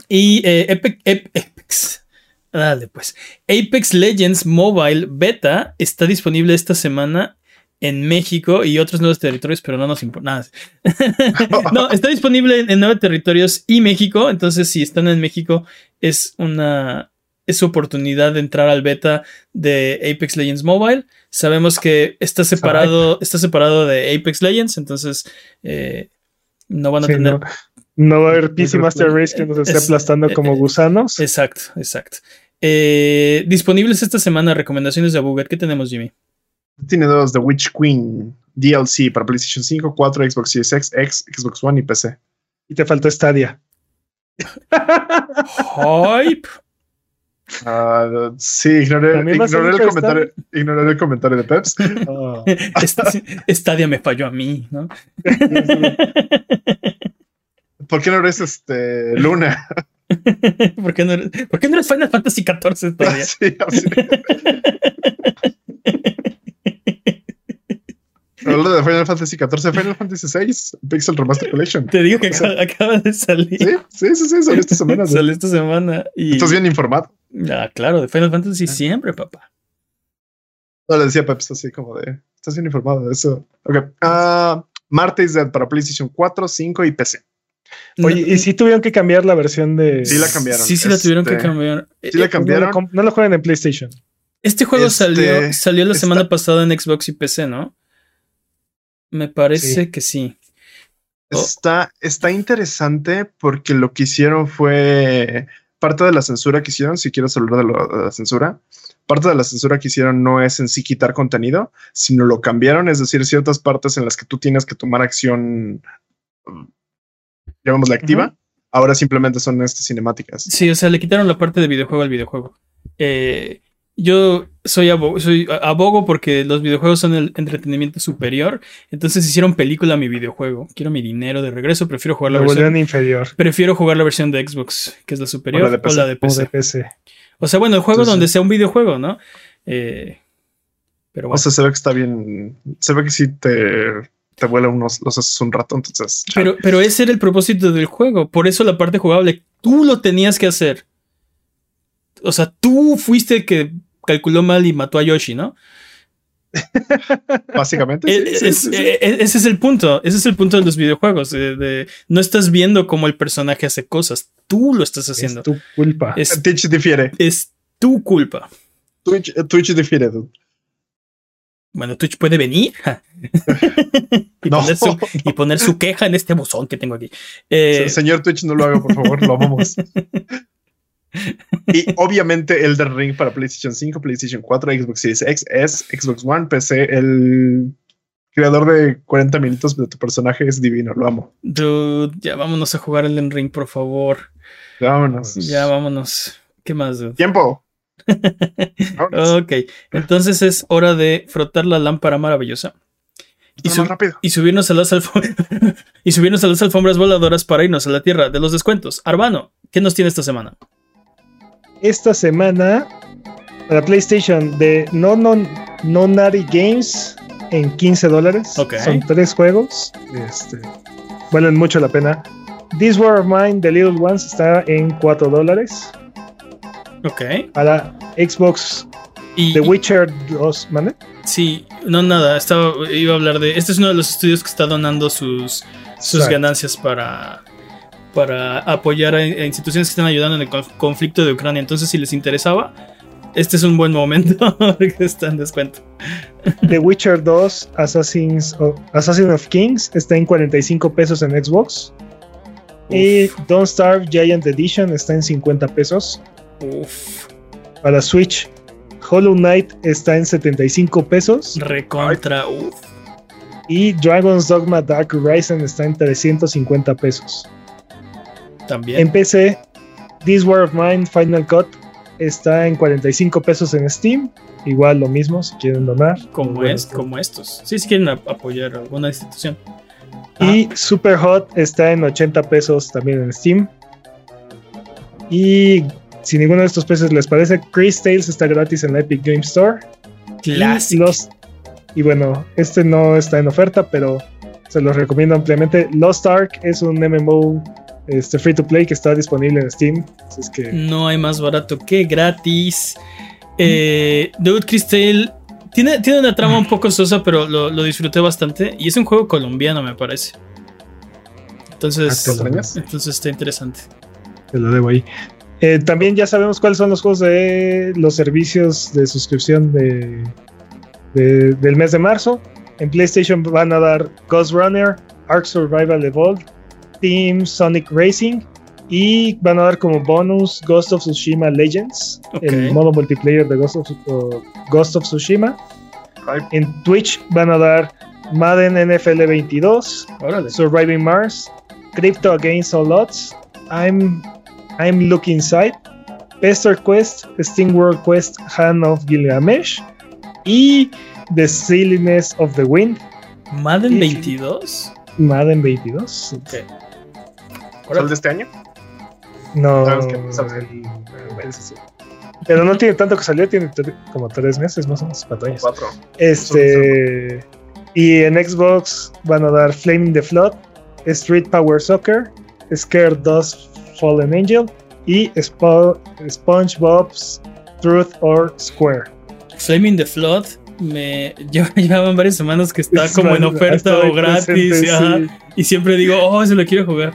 Speaker 1: Y eh, Epic- Ep- Apex. Dale, pues. Apex Legends Mobile Beta está disponible esta semana en México y otros nuevos territorios, pero no nos importa nada. (laughs) no, está disponible en, en nueve territorios y México. Entonces, si están en México, es una. Es su oportunidad de entrar al beta de Apex Legends Mobile. Sabemos que está separado, está separado de Apex Legends, entonces eh, no van a
Speaker 3: Sí,
Speaker 1: tener.
Speaker 3: no, no va a haber PC Master Race que nos esté
Speaker 1: Es-
Speaker 3: aplastando como
Speaker 1: eh,
Speaker 3: gusanos.
Speaker 1: Exacto, exacto. Eh, disponibles esta semana recomendaciones de Abuget. ¿Qué tenemos, Jimmy?
Speaker 2: Tiene dos The Witch Queen DLC para PlayStation 5, 4, Xbox Series X, X, Xbox One y PC.
Speaker 3: Y te faltó Stadia. (laughs)
Speaker 1: Hype.
Speaker 2: Ah, sí, ignoré,
Speaker 3: ¿También va a
Speaker 2: ignoré
Speaker 3: salir
Speaker 2: el comentario, ignoré el comentario de Peps.
Speaker 3: Oh.
Speaker 1: Est- Stadia me falló a mí, ¿no? (laughs)
Speaker 2: ¿Por qué no eres este Luna? (laughs)
Speaker 1: ¿Por qué no eres, por qué no eres Final Fantasy XIV todavía? (laughs)
Speaker 2: Sí, así. Hablando de Final Fantasy XIV, Final Fantasy VI, Pixel Remaster Collection.
Speaker 1: Te digo que acaba, acaba de salir.
Speaker 2: Sí, sí, sí, sí, salió esta semana.
Speaker 1: Salió esta semana. Y,
Speaker 2: Estás bien informado.
Speaker 1: Ah, claro, de Final Fantasy siempre, papá.
Speaker 2: No le decía Peps así como de, estás bien informado de eso. Ok. Ah, Martes Dead para PlayStation 4, 5 y PC.
Speaker 3: Oye, ¿y si tuvieron que cambiar la versión de.
Speaker 2: Sí la cambiaron.
Speaker 1: Sí, sí la tuvieron que
Speaker 2: Este,
Speaker 1: cambiar.
Speaker 2: Sí la
Speaker 1: Eh,
Speaker 3: No lo,
Speaker 2: cambiaron.
Speaker 3: no lo juegan en PlayStation.
Speaker 1: Este juego
Speaker 2: Este,
Speaker 1: salió, salió la semana pasada en Xbox y PC, ¿no? Me parece
Speaker 3: Sí.
Speaker 1: que sí.
Speaker 2: Está, está interesante porque lo que hicieron fue parte de la censura que hicieron, si quieres hablar de, lo- de la censura, parte de la censura que hicieron no es en sí quitar contenido, sino lo cambiaron, es decir, ciertas partes en las que tú tienes que tomar acción, mm, llamémosla activa, ahora simplemente son estas cinemáticas.
Speaker 1: Sí, o sea, le quitaron la parte de videojuego al videojuego. Eh, yo soy abogo, soy a- abogo porque los videojuegos son el entretenimiento superior. Entonces hicieron película a mi videojuego. Quiero mi dinero de regreso. Prefiero jugar la versión.
Speaker 3: inferior.
Speaker 1: Prefiero jugar la versión de Xbox, que es la superior,
Speaker 2: O la de PC.
Speaker 1: o la de
Speaker 3: O
Speaker 1: PC.
Speaker 3: de PC.
Speaker 1: O sea, bueno, el juego
Speaker 2: Entonces-
Speaker 1: donde sea un videojuego, ¿no? Eh, pero
Speaker 2: O
Speaker 1: bueno.
Speaker 2: sea, se ve que está bien, se ve que sí te, te vuela unos los haces un rato, entonces...
Speaker 1: Pero, pero ese era el propósito del juego. Por eso la parte jugable, tú lo tenías que hacer. O sea, tú fuiste el que calculó mal y mató a Yoshi, ¿no? (laughs)
Speaker 2: básicamente...
Speaker 1: Eh,
Speaker 2: sí, sí,
Speaker 1: es-
Speaker 2: sí, sí.
Speaker 1: eh, ese es el punto. Ese es el punto de los videojuegos. de- de- no estás viendo cómo el personaje hace cosas. Tú lo estás haciendo.
Speaker 3: Es tu culpa.
Speaker 1: Es, (laughs)
Speaker 2: Twitch difiere.
Speaker 1: es tu culpa.
Speaker 2: Twitch, Twitch difiere, dude.
Speaker 1: Bueno, Twitch puede venir (laughs) y,
Speaker 2: No.
Speaker 1: poner su, y poner su queja en este buzón que tengo aquí. Eh,
Speaker 2: Señor Twitch, no lo haga, por favor, lo amamos. Y obviamente Elden Ring para PlayStation 5, PlayStation 4, Xbox Series X, S, Xbox One, PC. El creador de 40 minutos de tu personaje es divino, lo amo.
Speaker 1: Dude, ya vámonos a jugar Elden Ring, por favor.
Speaker 2: Vámonos.
Speaker 1: Ya vámonos. ¿Qué más, dude?
Speaker 2: Tiempo. (laughs)
Speaker 1: Ok, entonces es hora de frotar la lámpara maravillosa y, sub- subirnos a las (laughs) y subirnos a las alfombras voladoras para irnos a la tierra de los descuentos. Arbano, ¿qué nos tiene esta semana?
Speaker 3: Esta semana para PlayStation de No No No Naughty Games en 15 dólares. Son tres juegos. Este, valen mucho la pena. This War of Mine, The Little Ones, está en 4 dólares.
Speaker 1: Ok.
Speaker 3: Para Xbox
Speaker 1: Y,
Speaker 3: The Witcher 2, ¿vale?
Speaker 1: sí, no nada, estaba, iba a hablar de. Este es uno de los estudios que está donando sus, sus
Speaker 3: Exacto.
Speaker 1: ganancias para, para apoyar a, a instituciones que están ayudando en el conf- conflicto de Ucrania. Entonces, si les interesaba, este es un buen momento (laughs) porque está en descuento.
Speaker 3: The Witcher 2, Assassins of, Assassin of Kings, está en 45 pesos en Xbox. Y Don't Starve Giant Edition está en 50 pesos.
Speaker 1: Uf,
Speaker 3: Para Switch, Hollow Knight está en 75 pesos.
Speaker 1: recontra, uf.
Speaker 3: Y Dragon's Dogma Dark Horizon está en 350 pesos.
Speaker 1: También.
Speaker 3: En PC, This War of Mine Final Cut está en 45 pesos en Steam. Igual lo mismo si quieren donar.
Speaker 1: como,
Speaker 3: Bueno,
Speaker 1: es, como estos. Sí, si quieren ap- apoyar a alguna institución.
Speaker 3: Y Super Hot está en 80 pesos también en Steam. Y si ninguno de estos precios les parece, Chris Tales está gratis en la Epic Game Store. Y,
Speaker 1: Clásico.
Speaker 3: los, y bueno, este no está en oferta, pero se los recomiendo ampliamente. Lost Ark es un MMO este, free to play que está disponible en Steam. Así es que
Speaker 1: No hay más barato que gratis. Eh, Dude Crystal tiene, tiene una trama un poco sosa, pero lo, lo disfruté bastante. Y es un juego colombiano, me parece. Entonces,
Speaker 2: ¿Te extrañas?
Speaker 1: entonces está interesante.
Speaker 3: te lo debo ahí. Eh, también ya sabemos cuáles son los juegos de los servicios de suscripción de, de- del mes de marzo. En PlayStation van a dar Ghost Runner, Ark Survival Evolved, Team Sonic Racing y van a dar como bonus Ghost of Tsushima Legends,
Speaker 1: Ok.
Speaker 3: el modo multiplayer de Ghost of, o Ghost of Tsushima. En Twitch van a dar Madden NFL 22,
Speaker 1: Órale.
Speaker 3: Surviving Mars, Crypto Against All Odds, I'm I'm Looking Inside, Pester Quest, Sting World Quest, Hand of Gilgamesh y The Silliness of the Wind,
Speaker 1: Madden
Speaker 3: Sí, sí.
Speaker 1: 22.
Speaker 3: Madden 22.
Speaker 1: Ok.
Speaker 2: ¿Sal
Speaker 1: Órale.
Speaker 2: de este año?
Speaker 3: No,
Speaker 2: ¿Sabes qué? ¿Sabes
Speaker 3: el- el- pero no tiene tanto que salió, tiene como tres meses más o menos, cuatro años.
Speaker 2: Cuatro.
Speaker 3: Este. Y en Xbox van a dar Flaming the Flood, Street Power Soccer, Scared Dust Fallen Angel y Spo- SpongeBob's Truth or Square.
Speaker 1: Flaming the Flood. Me (laughs) lleva- llevaban varias semanas que está
Speaker 3: Es
Speaker 1: como en oferta o gratis.
Speaker 3: presente,
Speaker 1: ajá.
Speaker 3: sí.
Speaker 1: Y siempre digo, oh, se lo quiero jugar.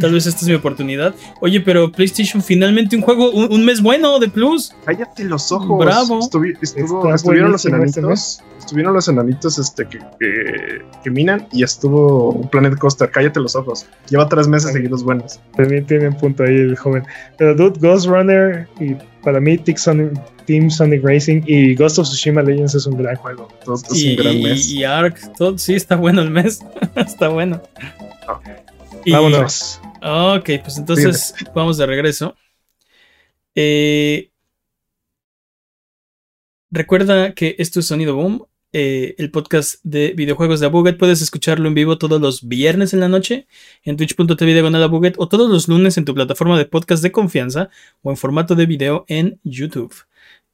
Speaker 1: Tal vez esta es mi oportunidad. Oye, pero PlayStation finalmente un juego, un, un mes bueno de plus.
Speaker 2: Cállate los ojos.
Speaker 1: Bravo.
Speaker 2: Estuvi- estuvo-
Speaker 3: Está
Speaker 2: estuvieron los
Speaker 3: este
Speaker 2: enanitos. Estuvieron los enanitos este, que, que, que minan y estuvo Planet Coaster. Cállate los ojos. Lleva tres meses
Speaker 3: Ay.
Speaker 2: seguidos buenos.
Speaker 3: También tiene un punto ahí el joven. Pero Dude, Ghost Runner y para mí Sonic- Team Sonic Racing y Ghost of Tsushima Legends es un gran juego.
Speaker 2: Todo esto es
Speaker 1: y,
Speaker 2: un gran
Speaker 1: y-
Speaker 2: mes.
Speaker 1: y Ark, todo, sí, está bueno el mes. (laughs) está bueno.
Speaker 2: Ok.
Speaker 1: Y-
Speaker 3: Vámonos.
Speaker 1: Ok, pues entonces vamos de regreso. Eh, recuerda que esto es Sonido Boom, eh, el podcast de videojuegos de Abuget. Puedes escucharlo en vivo todos los viernes en la noche en twitch.tv diagonal Abuget o todos los lunes en tu plataforma de podcast de confianza o en formato de video en YouTube.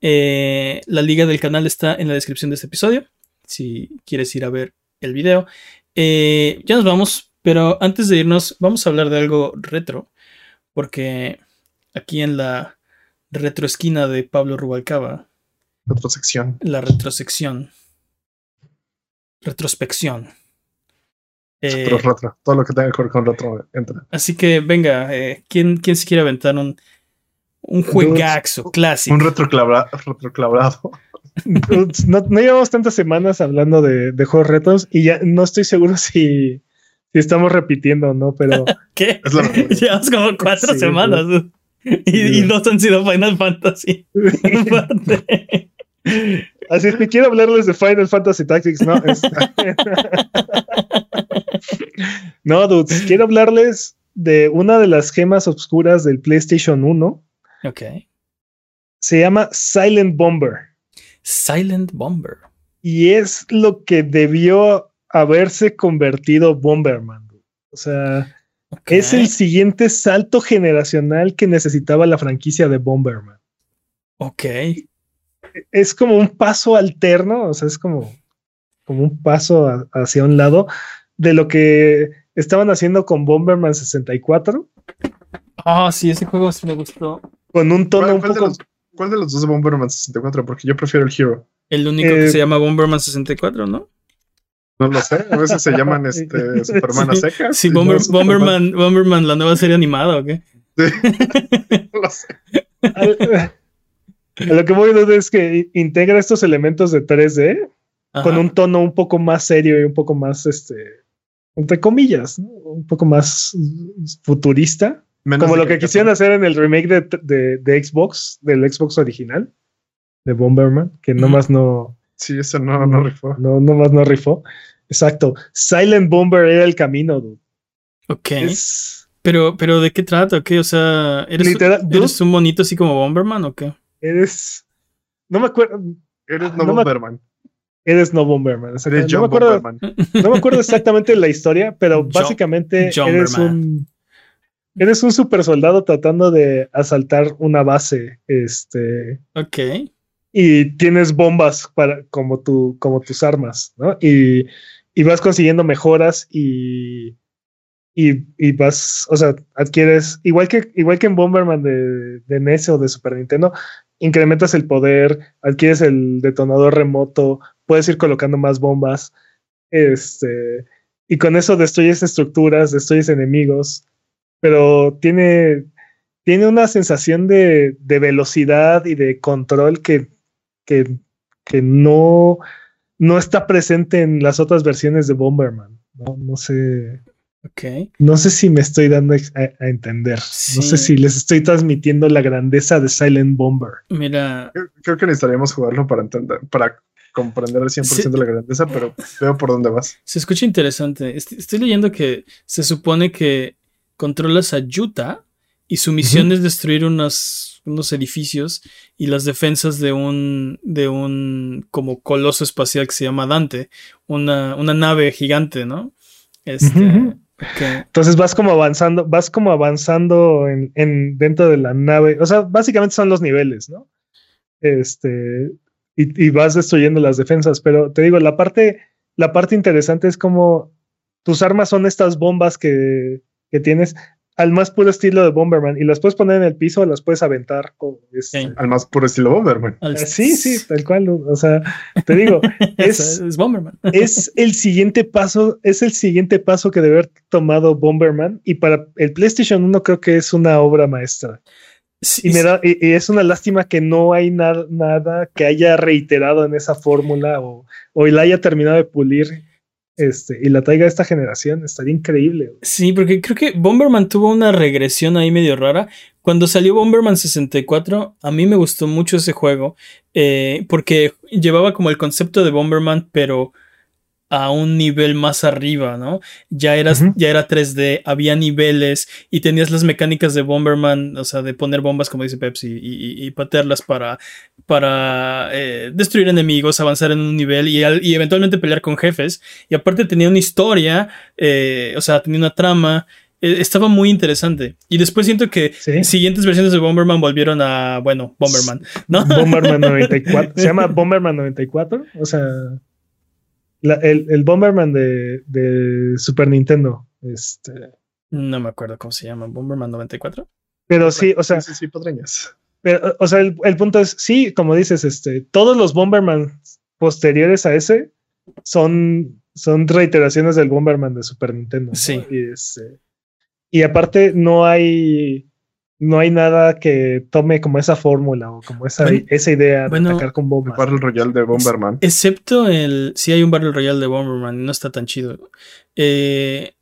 Speaker 1: Eh, la liga del canal está en la descripción de este episodio si quieres ir a ver el video. Ya nos vamos, pero antes de irnos, vamos a hablar de algo retro, porque aquí en la retroesquina de Pablo Rubalcaba,
Speaker 2: Otra sección.
Speaker 1: la retrosección, retrospección. Eh,
Speaker 2: Retro, retro. Todo lo que tenga que ver con retro entra.
Speaker 1: así que venga, eh, ¿quién, ¿quién se quiere aventar un, un juegaxo clásico?
Speaker 2: Un retroclavra- retroclavrado. (laughs)
Speaker 3: no, no llevamos tantas semanas hablando de, de juegos retos y ya no estoy seguro si, estamos repitiendo no, pero (laughs)
Speaker 1: ¿Qué?
Speaker 2: Es. (laughs)
Speaker 1: Llevamos como cuatro
Speaker 3: Sí,
Speaker 1: semanas. (laughs) Y, y dos han sido Final Fantasy.
Speaker 3: Así es que quiero hablarles de Final Fantasy Tactics, ¿no? No, dudes, quiero hablarles de una de las gemas oscuras del PlayStation 1.
Speaker 1: ok.
Speaker 3: Se llama Silent Bomber.
Speaker 1: Silent Bomber.
Speaker 3: Y es lo que debió haberse convertido Bomberman. O sea, es el siguiente salto generacional que necesitaba la franquicia de Bomberman.
Speaker 1: Ok.
Speaker 3: es como un paso alterno, o sea, es como, como un paso a- hacia un lado de lo que estaban haciendo con Bomberman 64,
Speaker 1: Ah, sí, ese juego sí me gustó.
Speaker 3: con un tono
Speaker 2: ¿Cuál,
Speaker 3: un
Speaker 2: cuál de
Speaker 3: poco...
Speaker 2: los, cuál de los dos de Bomberman 64? Porque yo prefiero el Hero.
Speaker 1: El único
Speaker 3: Eh,
Speaker 1: que se llama Bomberman 64, ¿no?
Speaker 2: No lo sé. A veces se llaman este, (laughs) Superman a
Speaker 1: Sí.
Speaker 2: secas.
Speaker 1: Sí, Bomber-
Speaker 2: no.
Speaker 1: Bomberman, Bomberman, la nueva serie animada, ¿o qué? (laughs)
Speaker 2: No lo sé.
Speaker 3: A lo que voy a decir es que integra estos elementos de 3D
Speaker 1: Ajá.
Speaker 3: con un tono un poco más serio y un poco más, este, entre comillas, ¿no? un poco más futurista.
Speaker 2: Menos
Speaker 3: Como lo que
Speaker 2: caricatura.
Speaker 3: quisieron hacer en el remake de, de- de Xbox, del Xbox original, de Bomberman, que nomás no,
Speaker 2: Sí, eso no, no rifó.
Speaker 3: no, nomás no rifó. Exacto. Silent Bomber era el camino, dude.
Speaker 1: Ok.
Speaker 3: Es
Speaker 1: Pero, pero ¿de qué trata? ¿O qué? O sea, ¿eres,
Speaker 3: literal, dude,
Speaker 1: ¿eres un monito así como Bomberman o qué?
Speaker 3: eres. No me acuerdo.
Speaker 2: Eres
Speaker 3: No
Speaker 2: no
Speaker 3: me-
Speaker 2: Bomberman.
Speaker 3: Eres no Bomberman.
Speaker 2: Eres
Speaker 3: no,
Speaker 2: John
Speaker 3: me acuerdo,
Speaker 2: Bomberman.
Speaker 3: no me acuerdo exactamente la historia, pero
Speaker 1: John-
Speaker 3: básicamente
Speaker 1: John
Speaker 3: eres
Speaker 1: Berman.
Speaker 3: un. Eres un super soldado tratando de asaltar una base. Este.
Speaker 1: Ok.
Speaker 3: Y tienes bombas para como tu como tus armas, ¿no? Y, y vas consiguiendo mejoras y, y y vas, o sea, adquieres igual que igual que en Bomberman de, de NES o de Super Nintendo, incrementas el poder, adquieres el detonador remoto, puedes ir colocando más bombas, este y con eso destruyes estructuras, destruyes enemigos, pero tiene tiene una sensación de, de velocidad y de control que, que, que no, no está presente en las otras versiones de Bomberman. No, no sé. No sé si me estoy dando a, a entender. No sé si les estoy transmitiendo la grandeza de Silent Bomber.
Speaker 1: Mira,
Speaker 2: Creo, creo que necesitaríamos jugarlo para entender, para comprender al 100%
Speaker 1: Sí.
Speaker 2: la grandeza, pero veo por dónde vas.
Speaker 1: se escucha interesante. Est- Estoy leyendo que se supone que controlas a Yuta y su misión es destruir unos, unos edificios y las defensas de un, de un como coloso espacial que se llama Dante, una, una nave gigante, ¿no? Este.
Speaker 3: Entonces vas como avanzando, vas como avanzando en, en- dentro de la nave. O sea, básicamente son los niveles, ¿no? Este, y, y vas destruyendo las defensas. Pero te digo, la parte, la parte interesante es como tus armas son estas bombas que, que tienes al más puro estilo de Bomberman y las puedes poner en el piso o las puedes aventar. como este,
Speaker 1: Sí.
Speaker 2: Al más puro estilo Bomberman.
Speaker 1: Al-
Speaker 3: Sí, sí, tal cual. O sea, te digo, (laughs)
Speaker 1: es,
Speaker 3: es-
Speaker 1: es Bomberman. (laughs)
Speaker 3: es el siguiente paso, es el siguiente paso que debe haber tomado Bomberman y para el PlayStation 1 creo que es una obra maestra.
Speaker 1: Sí,
Speaker 3: Y, me da, y, y es una lástima que no hay na- nada que haya reiterado en esa fórmula o, o la haya terminado de pulir este, y la traiga a esta generación. Estaría increíble.
Speaker 1: Sí, porque creo que Bomberman tuvo una regresión ahí medio rara. Cuando salió Bomberman 64, a mí me gustó mucho ese juego, eh, porque llevaba como el concepto de Bomberman, pero a un nivel más arriba, ¿no? Ya, eras, ya era 3D, había niveles y tenías las mecánicas de Bomberman, o sea, de poner bombas, como dice Pepsi, y, y- y patearlas para, para eh, destruir enemigos, avanzar en un nivel y, al- y eventualmente pelear con jefes. Y aparte tenía una historia, eh, o sea, tenía una trama. eh, estaba muy interesante. Y después siento que
Speaker 3: Sí.
Speaker 1: siguientes versiones de Bomberman volvieron a, bueno, Bomberman, ¿no?
Speaker 3: Bomberman 94. Se llama (laughs) Bomberman 94. O sea, la- el, el Bomberman de, de Super Nintendo. Este,
Speaker 1: No me acuerdo cómo se llama, Bomberman 94.
Speaker 3: pero sí, o sea,
Speaker 2: sí, sí, podrías.
Speaker 3: Pero, o sea, el, el punto es, sí, como dices, este, todos los Bomberman posteriores a ese son, son reiteraciones del Bomberman de Super Nintendo. ¿no?
Speaker 1: Sí.
Speaker 3: Y, este, y aparte no hay, no hay nada que tome como esa fórmula o como esa,
Speaker 1: Bueno,
Speaker 3: esa idea de
Speaker 1: bueno,
Speaker 3: atacar con
Speaker 2: El
Speaker 3: bombas.
Speaker 2: Battle Royale de Bomberman.
Speaker 1: Excepto el. Sí, hay un Battle Royale de Bomberman, no está tan chido. Eh,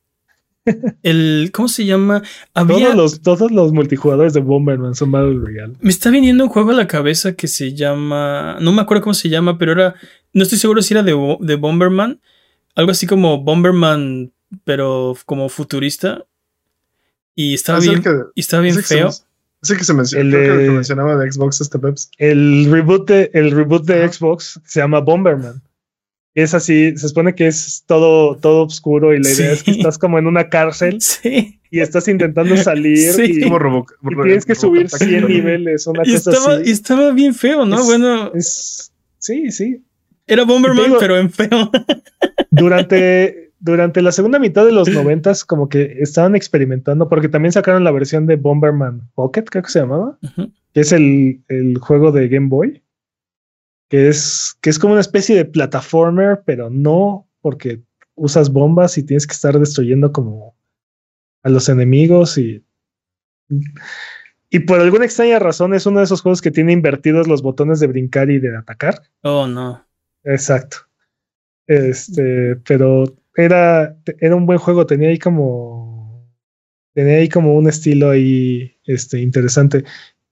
Speaker 1: El, ¿cómo se llama?
Speaker 3: Había, todos, los, todos los multijugadores de Bomberman son Battle Royale.
Speaker 1: Me está viniendo un juego a la cabeza que se llama. No me acuerdo cómo se llama, pero era. No estoy seguro si era de, de Bomberman. Algo así como Bomberman, pero como futurista. Y estaba bien, y estaba bien feo.
Speaker 2: Sí que se menciona, creo que mencionaba de Xbox este Peps.
Speaker 3: El reboot de, el reboot de Xbox se llama Bomberman. Es así, se supone que es todo, todo oscuro y la idea es que estás como en una cárcel y estás intentando salir y, tienes que subir 100 niveles, una
Speaker 1: y cosa estaba, así. Y estaba bien feo, ¿no? bueno.
Speaker 3: sí, sí.
Speaker 1: Era Bomberman, pero en feo.
Speaker 3: Durante, durante la segunda mitad de los (laughs) noventas, como que estaban experimentando, porque también sacaron la versión de Bomberman Pocket, creo que se llamaba, que es el, el juego de Game Boy que es, que es como una especie de plataformer, pero no porque usas bombas y tienes que estar destruyendo como a los enemigos y... Y por alguna extraña razón es uno de esos juegos que tiene invertidos los botones de brincar y de atacar.
Speaker 1: Oh, no.
Speaker 3: Exacto. Este, pero era, era un buen juego, tenía ahí como tenía ahí como un estilo ahí este, interesante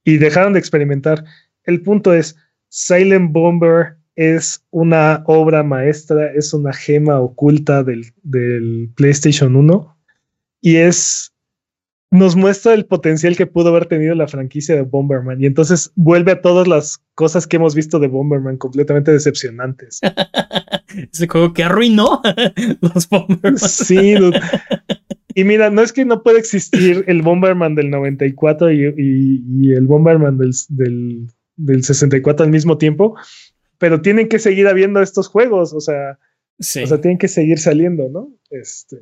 Speaker 3: y dejaron de experimentar. El punto es, Silent Bomber es una obra maestra, es una gema oculta del, PlayStation 1 y es nos muestra el potencial que pudo haber tenido la franquicia de Bomberman y entonces vuelve a todas las cosas que hemos visto de Bomberman completamente decepcionantes. (laughs)
Speaker 1: Ese juego que arruinó (laughs) los Bomberman.
Speaker 3: Sí, y mira, no es que no pueda existir el Bomberman del 94 y, el Bomberman del del 64 al mismo tiempo, pero tienen que seguir habiendo estos juegos, o sea, o sea, tienen que seguir saliendo, ¿no? Este,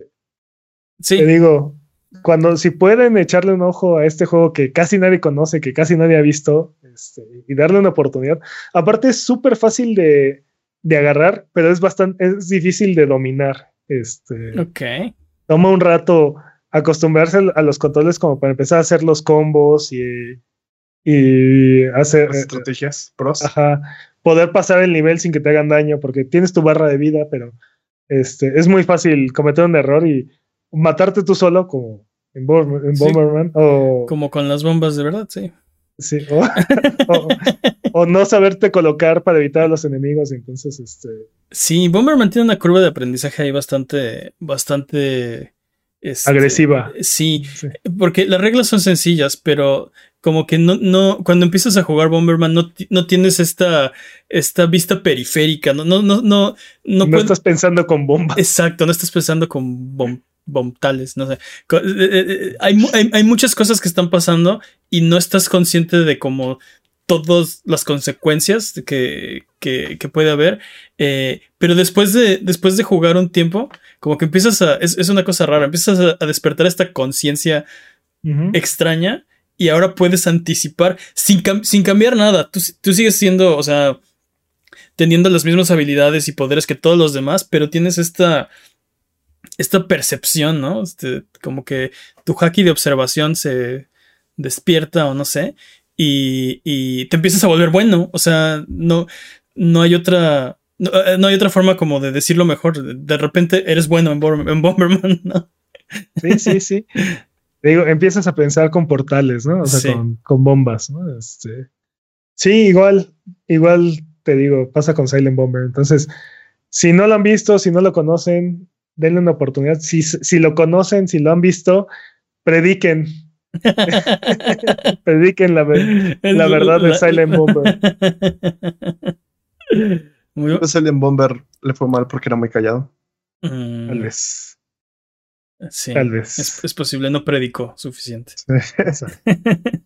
Speaker 3: sí. Te digo, cuando si pueden echarle un ojo a este juego que casi nadie conoce, que casi nadie ha visto, este, y darle una oportunidad. Aparte es súper fácil de, de, agarrar, pero es bastante, es difícil de dominar. Este,
Speaker 1: ok.
Speaker 3: Toma un rato acostumbrarse a los controles como para empezar a hacer los combos y, y hacer
Speaker 2: estrategias pros.
Speaker 3: Ajá, poder pasar el nivel sin que te hagan daño, porque tienes tu barra de vida, pero este, es muy fácil cometer un error y matarte tú solo, como en, Bomberman. o,
Speaker 1: como con las bombas de verdad, sí.
Speaker 3: Sí, o, no saberte colocar para evitar a los enemigos, entonces este.
Speaker 1: Sí, Bomberman tiene una curva de aprendizaje ahí bastante, bastante
Speaker 3: este, agresiva.
Speaker 1: Sí, porque las reglas son sencillas, pero como que no, no, cuando empiezas a jugar Bomberman no, no tienes esta, esta vista periférica, no, no, no, no,
Speaker 3: no, estás pensando con bombas.
Speaker 1: Exacto, no estás pensando con bom, bombtales, no sé. Eh, eh, eh, hay, hay, hay, muchas cosas que están pasando y no estás consciente de cómo todas las consecuencias que, que, que puede haber. pero después de, después de jugar un tiempo, como que empiezas a, es, es una cosa rara, empiezas a, despertar esta conciencia extraña y ahora puedes anticipar sin, sin cambiar nada. Tú, tú, sigues siendo, o sea, teniendo las mismas habilidades y poderes que todos los demás, pero tienes esta, esta percepción, ¿no? Este, como que tu haki de observación se despierta o no sé, y, y te empiezas a volver bueno. O sea, no, no hay otra. No, eh, hay otra forma como de decirlo mejor. De repente eres bueno en, en Bomberman, ¿no?
Speaker 3: Sí, sí, sí digo, empiezas a pensar con portales, ¿no? O sea, con, bombas, ¿no? Este, sí, igual, igual te digo, pasa con Silent Bomber. Entonces, si no lo han visto, si no lo conocen, denle una oportunidad. Si, si lo conocen, si lo han visto, prediquen. (laughs) prediquen la, la verdad de Silent Bomber. (laughs)
Speaker 2: Silent Bomber le fue mal porque era muy callado.
Speaker 1: Mm.
Speaker 2: Tal vez.
Speaker 1: Sí, Tal vez. Es, posible, no predicó suficiente. (laughs)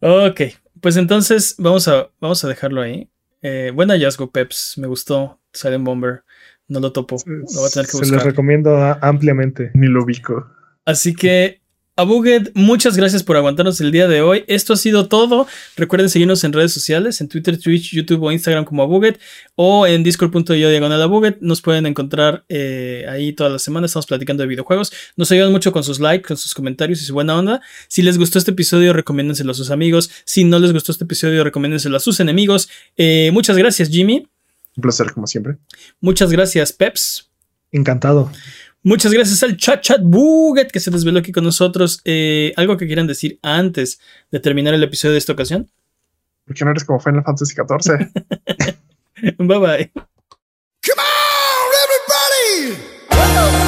Speaker 1: ok, pues entonces vamos a, vamos a dejarlo ahí. Eh, buen hallazgo, Peps. Me gustó Silent Bomber. No lo topo. Lo voy a tener que buscar.
Speaker 3: Se lo recomiendo ampliamente.
Speaker 2: Ni lo ubico.
Speaker 1: Así que Abuget, muchas gracias por aguantarnos el día de hoy. Esto ha sido todo. Recuerden seguirnos en redes sociales, en Twitter, Twitch, YouTube o Instagram como Abuget o en discord.io diagonal Abuget. Nos pueden encontrar eh, ahí todas las semanas. Estamos platicando de videojuegos. Nos ayudan mucho con sus likes, con sus comentarios y su buena onda. Si les gustó este episodio, recomiéndenselo a sus amigos. Si no les gustó este episodio, recomiéndenselo a sus enemigos. Eh, muchas gracias, Jimmy.
Speaker 2: Un placer, como siempre.
Speaker 1: Muchas gracias, Peps.
Speaker 3: Encantado.
Speaker 1: Muchas gracias al chat chat Buget que se desveló aquí con nosotros. Eh, ¿Algo que quieran decir antes de terminar el episodio de esta ocasión?
Speaker 2: Porque no eres como Final Fantasy XIV. (laughs)
Speaker 1: bye bye.
Speaker 4: Come on, everybody!